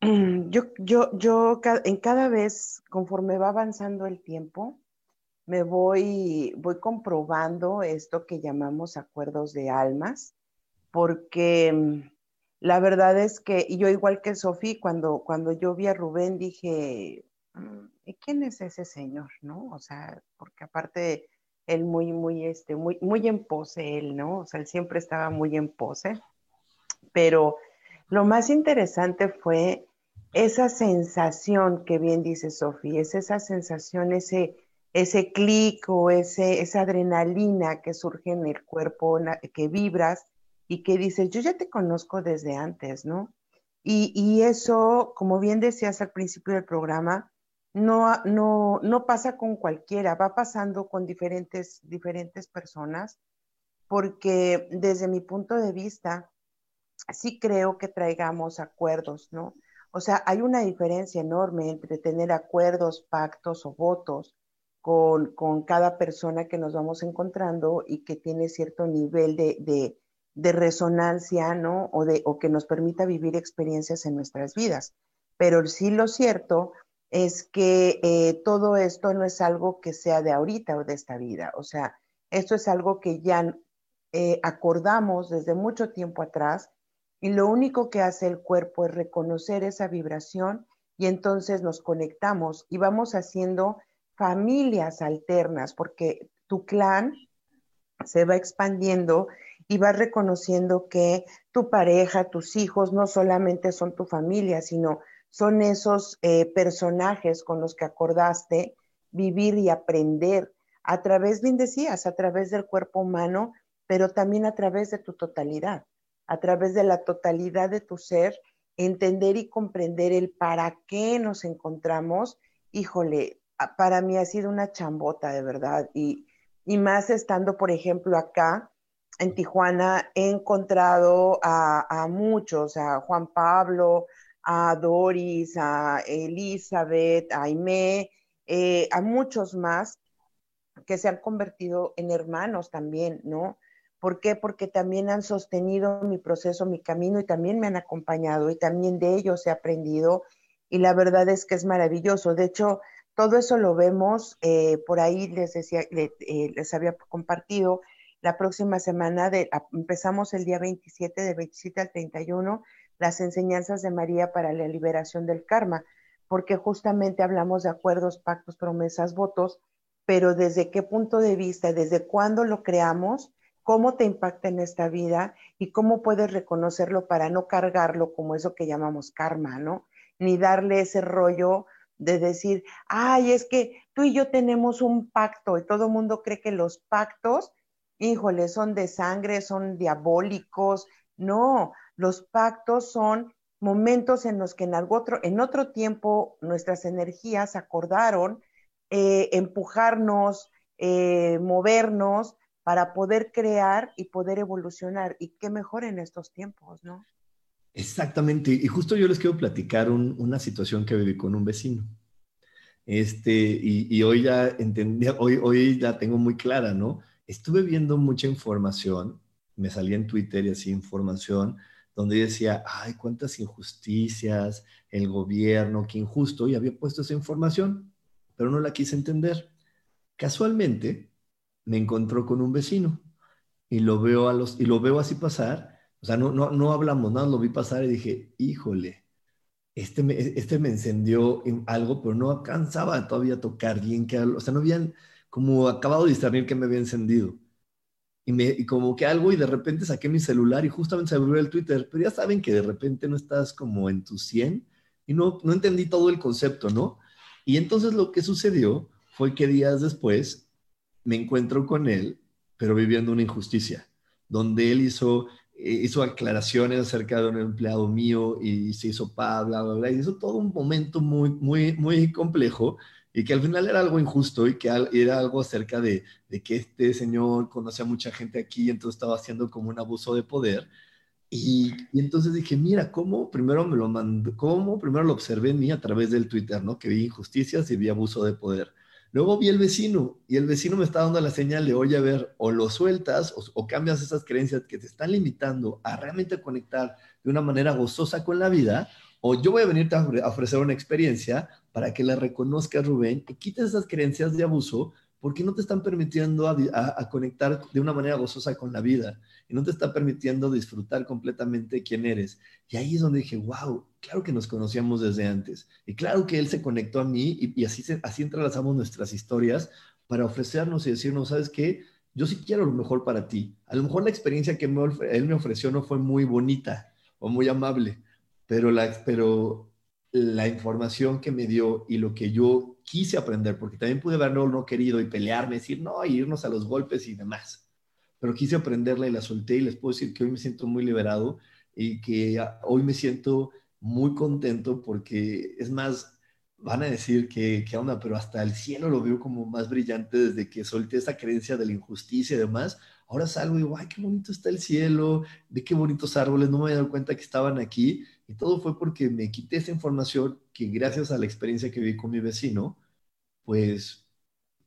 [clears throat] yo, yo, yo en cada vez, conforme va avanzando el tiempo, me voy, voy comprobando esto que llamamos acuerdos de almas, porque mm, la verdad es que, yo igual que Sofía, cuando, cuando yo vi a Rubén dije, mm, ¿y quién es ese señor? ¿No? O sea, porque aparte él muy, muy, este, muy, muy en pose, él, ¿no? O sea, él siempre estaba muy en pose, pero lo más interesante fue esa sensación que bien dice Sofía, es esa sensación, ese, ese clic o ese, esa adrenalina que surge en el cuerpo, que vibras y que dices, yo ya te conozco desde antes, ¿no? Y, eso, como bien decías al principio del programa, no, no, no pasa con cualquiera, va pasando con diferentes, diferentes personas, porque desde mi punto de vista, sí creo que traigamos acuerdos, ¿no? O sea, hay una diferencia enorme entre tener acuerdos, pactos o votos con, cada persona que nos vamos encontrando y que tiene cierto nivel de, resonancia, ¿no? O, de, o que nos permita vivir experiencias en nuestras vidas. Pero sí lo cierto es que eh, todo esto no es algo que sea de ahorita o de esta vida. O sea, esto es algo que ya eh, acordamos desde mucho tiempo atrás y lo único que hace el cuerpo es reconocer esa vibración y entonces nos conectamos y vamos haciendo familias alternas porque tu clan se va expandiendo y vas reconociendo que tu pareja, tus hijos no solamente son tu familia, sino son esos eh, personajes con los que acordaste vivir y aprender a través, bien decías, a través del cuerpo humano, pero también a través de tu totalidad a través de la totalidad de tu ser, entender y comprender el para qué nos encontramos, híjole, para mí ha sido una chambota de verdad. Y, más estando, por ejemplo, acá en Tijuana, he encontrado a, muchos, a Juan Pablo, a Doris, a Elizabeth, a Aimé, eh, a muchos más que se han convertido en hermanos también, ¿no? ¿Por qué? Porque también han sostenido mi proceso, mi camino y también me han acompañado y también de ellos he aprendido y la verdad es que es maravilloso. De hecho, todo eso lo vemos, eh, por ahí les decía, eh, les había compartido, la próxima semana de, empezamos el día 27, de 27 al 31, las enseñanzas de María para la liberación del karma, porque justamente hablamos de acuerdos, pactos, promesas, votos, pero desde qué punto de vista, desde cuándo lo creamos, cómo te impacta en esta vida y cómo puedes reconocerlo para no cargarlo como eso que llamamos karma, ¿no? Ni darle ese rollo de decir, ay, es que tú y yo tenemos un pacto y todo el mundo cree que los pactos, híjole, son de sangre, son diabólicos. No, los pactos son momentos en los que en, otro, en otro tiempo nuestras energías acordaron eh, empujarnos, eh, movernos para poder crear y poder evolucionar. Y qué mejor en estos tiempos, ¿no? Exactamente. Y justo yo les quiero platicar una situación que viví con un vecino. Este, y, hoy ya entendí, hoy, hoy la tengo muy clara, ¿no? Estuve viendo mucha información, me salía en Twitter y así información, donde decía, ay, cuántas injusticias, el gobierno, qué injusto, y había puesto esa información, pero no la quise entender. Casualmente, me encontró con un vecino y lo veo, a los, y lo veo así pasar. O sea, no, no, no hablamos nada, lo vi pasar y dije, híjole, este me, este me encendió algo, pero no alcanzaba todavía a tocar bien, que, o sea, no habían como acabado de discernir que me había encendido. Y, me, y como que algo, y de repente saqué mi celular y justamente se abrió el Twitter, pero ya saben que de repente no estás como en tu 100 y no, no entendí todo el concepto, ¿no? Y entonces lo que sucedió fue que días después me encuentro con él, pero viviendo una injusticia, donde él hizo, hizo aclaraciones acerca de un empleado mío y se hizo pa, bla, bla, bla, y hizo todo un momento muy, muy, muy complejo y que al final era algo injusto y que era algo acerca de, de que este señor conocía a mucha gente aquí y entonces estaba haciendo como un abuso de poder. Y, y, entonces dije, mira, ¿cómo primero me lo mandó, cómo primero lo observé en mí a través del Twitter, ¿no? Que vi injusticias y vi abuso de poder. Luego vi el vecino y el vecino me está dando la señal de, oye, a ver, o lo sueltas o, cambias esas creencias que te están limitando a realmente conectar de una manera gozosa con la vida, o yo voy a venirte a ofrecer una experiencia para que la reconozcas, Rubén, y quites esas creencias de abuso porque no te están permitiendo a, conectar de una manera gozosa con la vida y no te está permitiendo disfrutar completamente quién eres. Y ahí es donde dije, wow, claro que nos conocíamos desde antes y claro que él se conectó a mí y, así, así entrelazamos nuestras historias para ofrecernos y decirnos, ¿sabes qué? Yo sí quiero lo mejor para ti. A lo mejor la experiencia que él me ofreció no fue muy bonita o muy amable, pero la, pero la información que me dio y lo que yo quise aprender, porque también pude haberlo no querido y pelearme, decir no, y irnos a los golpes y demás. Pero quise aprenderla y la solté y les puedo decir que hoy me siento muy liberado y que hoy me siento muy contento porque es más, van a decir que, qué onda, pero hasta el cielo lo veo como más brillante desde que solté esa creencia de la injusticia y demás. Ahora salgo y digo, ay, qué bonito está el cielo, de qué bonitos árboles, no me había dado cuenta que estaban aquí y todo fue porque me quité esa información que gracias a la experiencia que vi con mi vecino, pues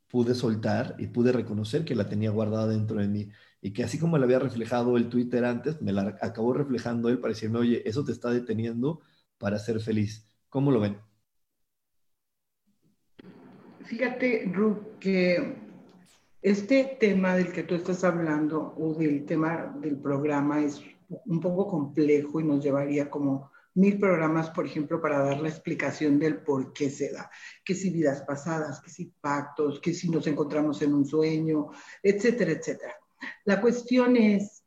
pude soltar y pude reconocer que la tenía guardada dentro de mí. Y que así como la había reflejado el Twitter antes, me la acabó reflejando él para decirme, oye, eso te está deteniendo para ser feliz. ¿Cómo lo ven? Fíjate, Ruth, que este tema del que tú estás hablando o del tema del programa es un poco complejo y nos llevaría como mil programas, por ejemplo, para dar la explicación del por qué se da, que si vidas pasadas, que si pactos, que si nos encontramos en un sueño, etcétera, etcétera. La cuestión es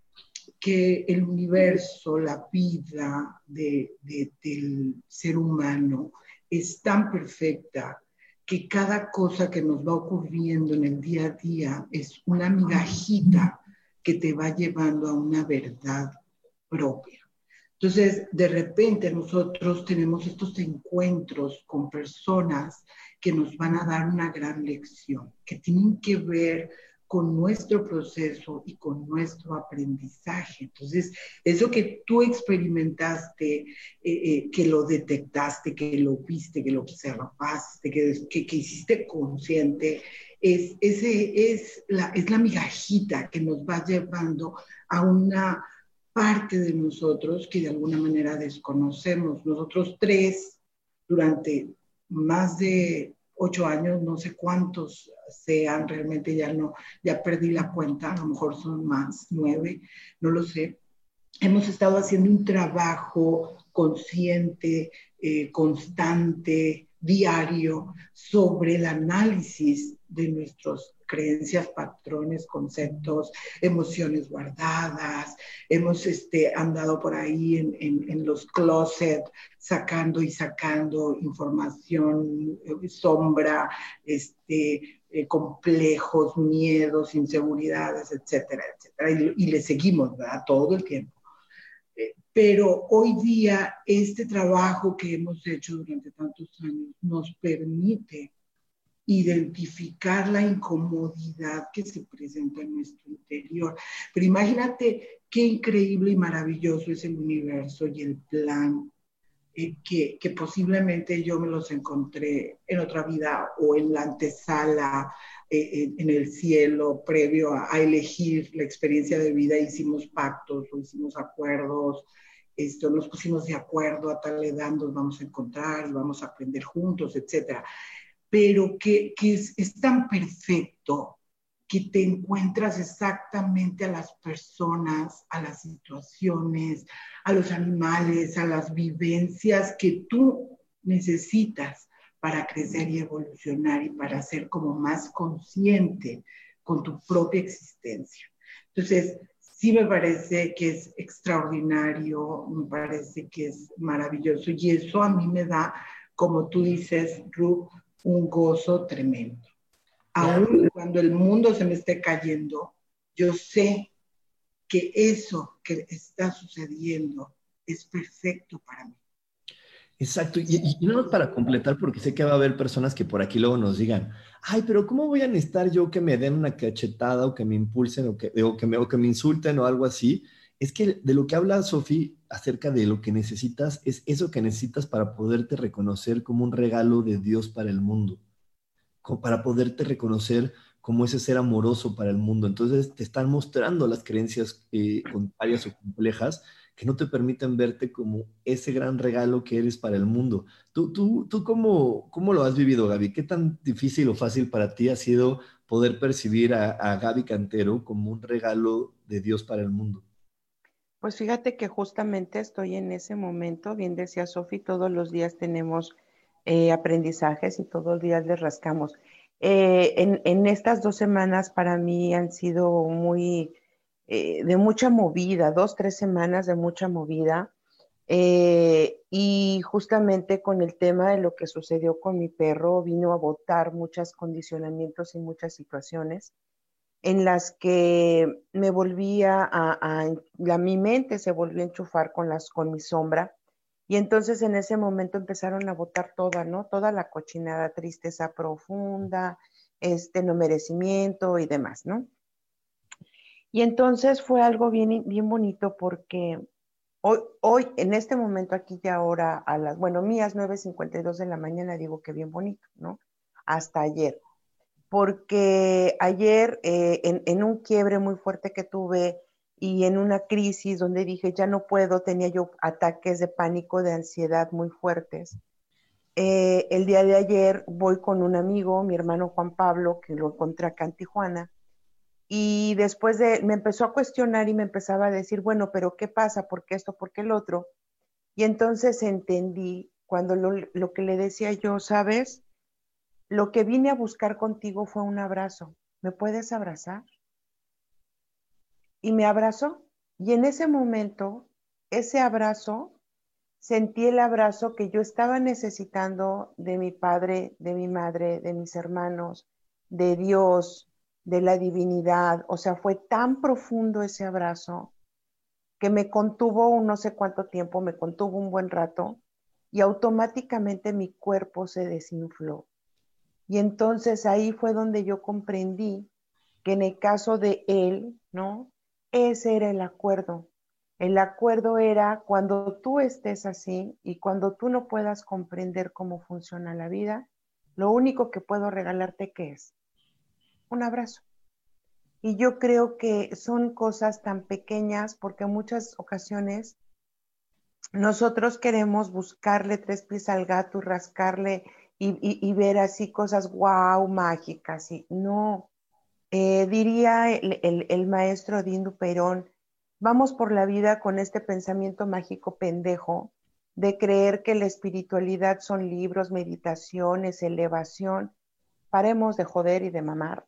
que el universo, la vida de, del ser humano es tan perfecta que cada cosa que nos va ocurriendo en el día a día es una migajita que te va llevando a una verdad propia. Entonces, de repente nosotros tenemos estos encuentros con personas que nos van a dar una gran lección, que tienen que ver con nuestro proceso y con nuestro aprendizaje. Entonces, eso que tú experimentaste, eh, eh, que lo detectaste, que lo viste, que lo observaste, que, que, que hiciste consciente, es, ese, es, la, es la migajita que nos va llevando a una parte de nosotros que de alguna manera desconocemos. Nosotros tres durante más de ocho años, no sé cuántos sean, realmente ya no, ya perdí la cuenta, a lo mejor son más, nueve, no lo sé. Hemos estado haciendo un trabajo consciente, eh, constante, diario, sobre el análisis de nuestras creencias, patrones, conceptos, emociones guardadas. Hemos este, andado por ahí en, en, los closets sacando y sacando información, eh, sombra, este, eh, complejos, miedos, inseguridades, etcétera, etcétera. Y, y le seguimos, ¿verdad? Todo el tiempo. Pero hoy día este trabajo que hemos hecho durante tantos años nos permite identificar la incomodidad que se presenta en nuestro interior. Pero imagínate qué increíble y maravilloso es el universo y el plan eh, que, que, posiblemente yo me los encontré en otra vida o en la antesala, eh, en, el cielo, previo a, a, elegir la experiencia de vida, hicimos pactos o hicimos acuerdos esto, nos pusimos de acuerdo a tal edad, nos vamos a encontrar, vamos a aprender juntos, etcétera. Pero que, que es, es, tan perfecto que te encuentras exactamente a las personas, a las situaciones, a los animales, a las vivencias que tú necesitas para crecer y evolucionar y para ser como más consciente con tu propia existencia. Entonces, sí me parece que es extraordinario, me parece que es maravilloso y eso a mí me da, como tú dices, Ruth, un gozo tremendo. Aún cuando el mundo se me esté cayendo, yo sé que eso que está sucediendo es perfecto para mí. Exacto, y, no para completar, porque sé que va a haber personas que por aquí luego nos digan, ay, pero ¿cómo voy a necesitar yo que me den una cachetada o que me impulsen o que, o que, me, o que me insulten o algo así? Es que de lo que habla Sofi acerca de lo que necesitas es eso que necesitas para poderte reconocer como un regalo de Dios para el mundo, para poderte reconocer como ese ser amoroso para el mundo. Entonces te están mostrando las creencias eh, contrarias o complejas que no te permiten verte como ese gran regalo que eres para el mundo. ¿Tú, tú, tú cómo, cómo lo has vivido, Gaby? ¿Qué tan difícil o fácil para ti ha sido poder percibir a, a Gaby Cantero como un regalo de Dios para el mundo? Pues fíjate que justamente estoy en ese momento, bien decía Sofi, todos los días tenemos eh, aprendizajes y todos los días les rascamos. Eh, en, estas dos semanas para mí han sido muy eh, de mucha movida, dos, tres semanas de mucha movida. Y justamente con el tema de lo que sucedió con mi perro, vino a votar muchos condicionamientos y muchas situaciones en las que me volvía a, mi mente se volvió a enchufar con, las, con mi sombra. Y entonces en ese momento empezaron a votar toda, ¿no? Toda la cochinada, tristeza profunda, este no merecimiento y demás, ¿no? Y entonces fue algo bien, bien bonito porque hoy, hoy, en este momento, aquí y ahora, a las, bueno, mías 9.52 de la mañana, digo que bien bonito, ¿no? Hasta ayer. Porque ayer, eh, en, un quiebre muy fuerte que tuve y en una crisis donde dije, ya no puedo, tenía yo ataques de pánico, de ansiedad muy fuertes. Eh, el día de ayer voy con un amigo, mi hermano Juan Pablo, que lo encontré acá en Tijuana, y después de, me empezó a cuestionar y me empezaba a decir, bueno, pero ¿qué pasa? ¿Por qué esto? ¿Por qué el otro? Y entonces entendí cuando lo que le decía yo, ¿sabes? Lo que vine a buscar contigo fue un abrazo. ¿Me puedes abrazar? Y me abrazó. Y en ese momento, ese abrazo, sentí el abrazo que yo estaba necesitando de mi padre, de mi madre, de mis hermanos, de Dios, de la divinidad, o sea, fue tan profundo ese abrazo que me contuvo un no sé cuánto tiempo, me contuvo un buen rato y automáticamente mi cuerpo se desinfló. Y entonces ahí fue donde yo comprendí que en el caso de él, ¿no? Ese era el acuerdo. El acuerdo era cuando tú estés así y cuando tú no puedas comprender cómo funciona la vida, lo único que puedo regalarte que es un abrazo. Y yo creo que son cosas tan pequeñas porque en muchas ocasiones nosotros queremos buscarle tres pies al gato, rascarle y, ver así cosas wow, mágicas. Y no, eh, diría el, maestro Dindu Perón, vamos por la vida con este pensamiento mágico pendejo de creer que la espiritualidad son libros, meditaciones, elevación. Paremos de joder y de mamar,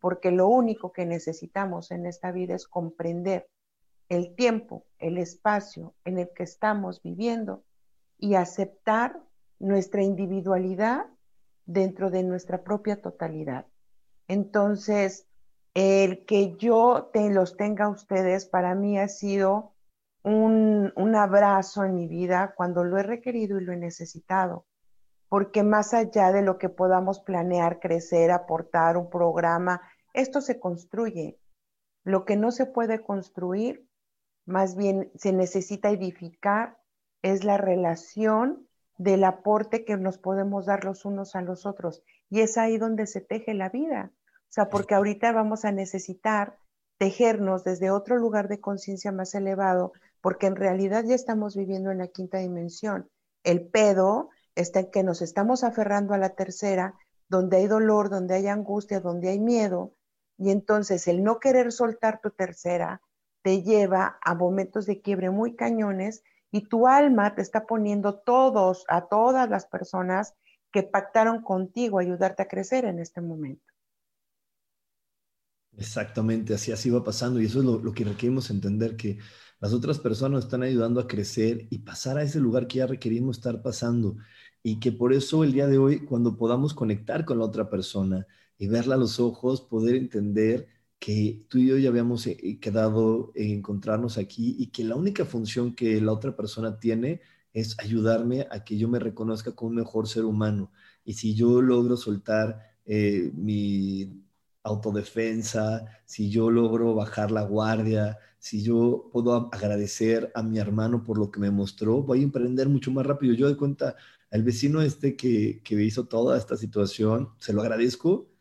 porque lo único que necesitamos en esta vida es comprender el tiempo, el espacio en el que estamos viviendo y aceptar nuestra individualidad dentro de nuestra propia totalidad. Entonces, el que yo te, los tenga a ustedes para mí ha sido un, un abrazo en mi vida cuando lo he requerido y lo he necesitado, porque más allá de lo que podamos planear, crecer, aportar un programa, esto se construye. Lo que no se puede construir más bien se necesita edificar es la relación del aporte que nos podemos dar los unos a los otros. Y es ahí donde se teje la vida. O sea, porque ahorita vamos a necesitar tejernos desde otro lugar de conciencia más elevado, porque en realidad ya estamos viviendo en la quinta dimensión. El pedo está en que nos estamos aferrando a la tercera, donde hay dolor, donde hay angustia, donde hay miedo, y entonces el no querer soltar tu tercera, te lleva a momentos de quiebre muy cañones y tu alma te está poniendo todos, a todas las personas que pactaron contigo ayudarte a crecer en este momento. Exactamente, así, así va pasando y eso es lo, que requerimos entender, que las otras personas están ayudando a crecer y pasar a ese lugar que ya requerimos estar pasando y que por eso el día de hoy, cuando podamos conectar con la otra persona y verla a los ojos, poder entender que tú y yo ya habíamos eh, quedado en encontrarnos aquí y que la única función que la otra persona tiene es ayudarme a que yo me reconozca como un mejor ser humano. Y si yo logro soltar eh, mi autodefensa, si yo logro bajar la guardia, si yo puedo agradecer a mi hermano por lo que me mostró, voy a emprender mucho más rápido. Yo de cuenta, al vecino este que, que hizo toda esta situación, se lo agradezco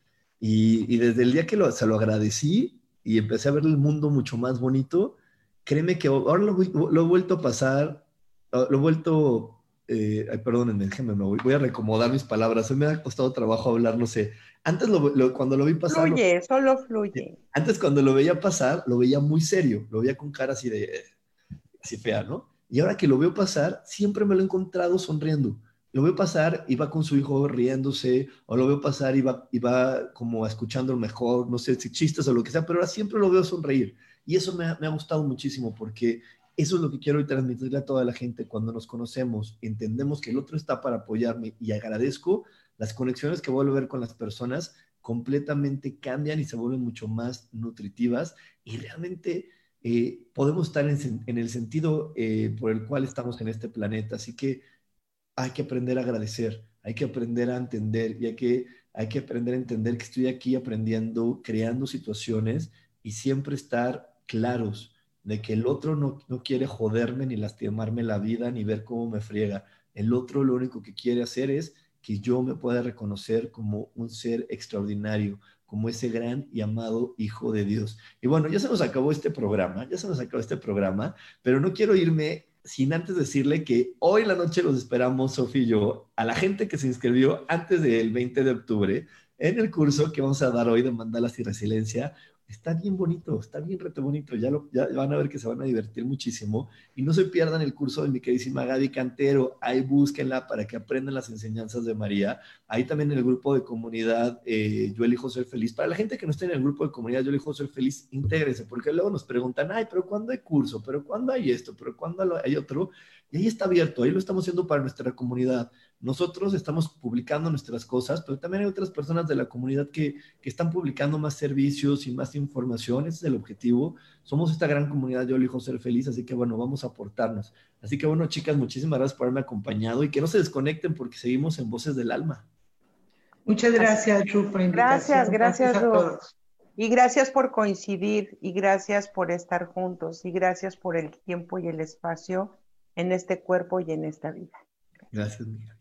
y, desde el día que se lo agradecí y empecé a ver el mundo mucho más bonito, créeme que ahora lo, he vuelto a pasar, ah, lo he vuelto, eh, ay, perdónenme, déjenme, me voy, voy, a recomodar mis palabras. Hoy me ha costado trabajo hablar, no sé. Antes, cuando lo vi pasar. Fluye, solo fluye. Antes, cuando lo veía pasar, lo veía muy serio, lo veía con cara así de. así fea, ¿no? Y ahora que lo veo pasar, siempre me lo he encontrado sonriendo lo veo pasar y va con su hijo riéndose, o lo veo pasar y va, y va como escuchando mejor, no sé si chistes o lo que sea, pero ahora siempre lo veo sonreír. Y eso me ha, me ha gustado muchísimo porque eso es lo que quiero transmitirle a toda la gente cuando nos conocemos, entendemos que el otro está para apoyarme y agradezco las conexiones que vuelvo a ver con las personas completamente cambian y se vuelven mucho más nutritivas y realmente eh, podemos estar en, en el sentido eh, por el cual estamos en este planeta. Así que hay que aprender a agradecer, hay que aprender a entender y hay que, hay que aprender a entender que estoy aquí aprendiendo, creando situaciones y siempre estar claros de que el otro no, no quiere joderme ni lastimarme la vida ni ver cómo me friega. El otro lo único que quiere hacer es que yo me pueda reconocer como un ser extraordinario, como ese gran y amado Hijo de Dios. Y bueno, ya se nos acabó este programa, ya se nos acabó este programa, pero no quiero irme sin antes decirle que hoy la noche los esperamos, Sofía y yo, a la gente que se inscribió antes del 20 de octubre en el curso que vamos a dar hoy de Mandalas y Resiliencia, Está bien bonito, está bien reto bonito. Ya, lo, ya van a ver que se van a divertir muchísimo. Y no se pierdan el curso de mi queridísima Gaby Cantero. Ahí búsquenla para que aprendan las enseñanzas de María. Ahí también en el grupo de comunidad eh, Yo elijo ser feliz. Para la gente que no está en el grupo de comunidad Yo elijo ser feliz, intégrense, porque luego nos preguntan, ay, pero ¿cuándo hay curso? ¿Pero cuándo hay esto? ¿Pero cuándo hay otro? Y ahí está abierto, ahí lo estamos haciendo para nuestra comunidad. Nosotros estamos publicando nuestras cosas, pero también hay otras personas de la comunidad que, están publicando más servicios y más información. Ese es el objetivo. Somos esta gran comunidad, yo elijo ser feliz, así que bueno, vamos a aportarnos. Así que bueno, chicas, muchísimas gracias por haberme acompañado y que no se desconecten porque seguimos en Voces del Alma. Muchas gracias, Ru, por Gracias, gracias, gracias Y gracias por coincidir y gracias por estar juntos y gracias por el tiempo y el espacio en este cuerpo y en esta vida. Gracias, Miguel.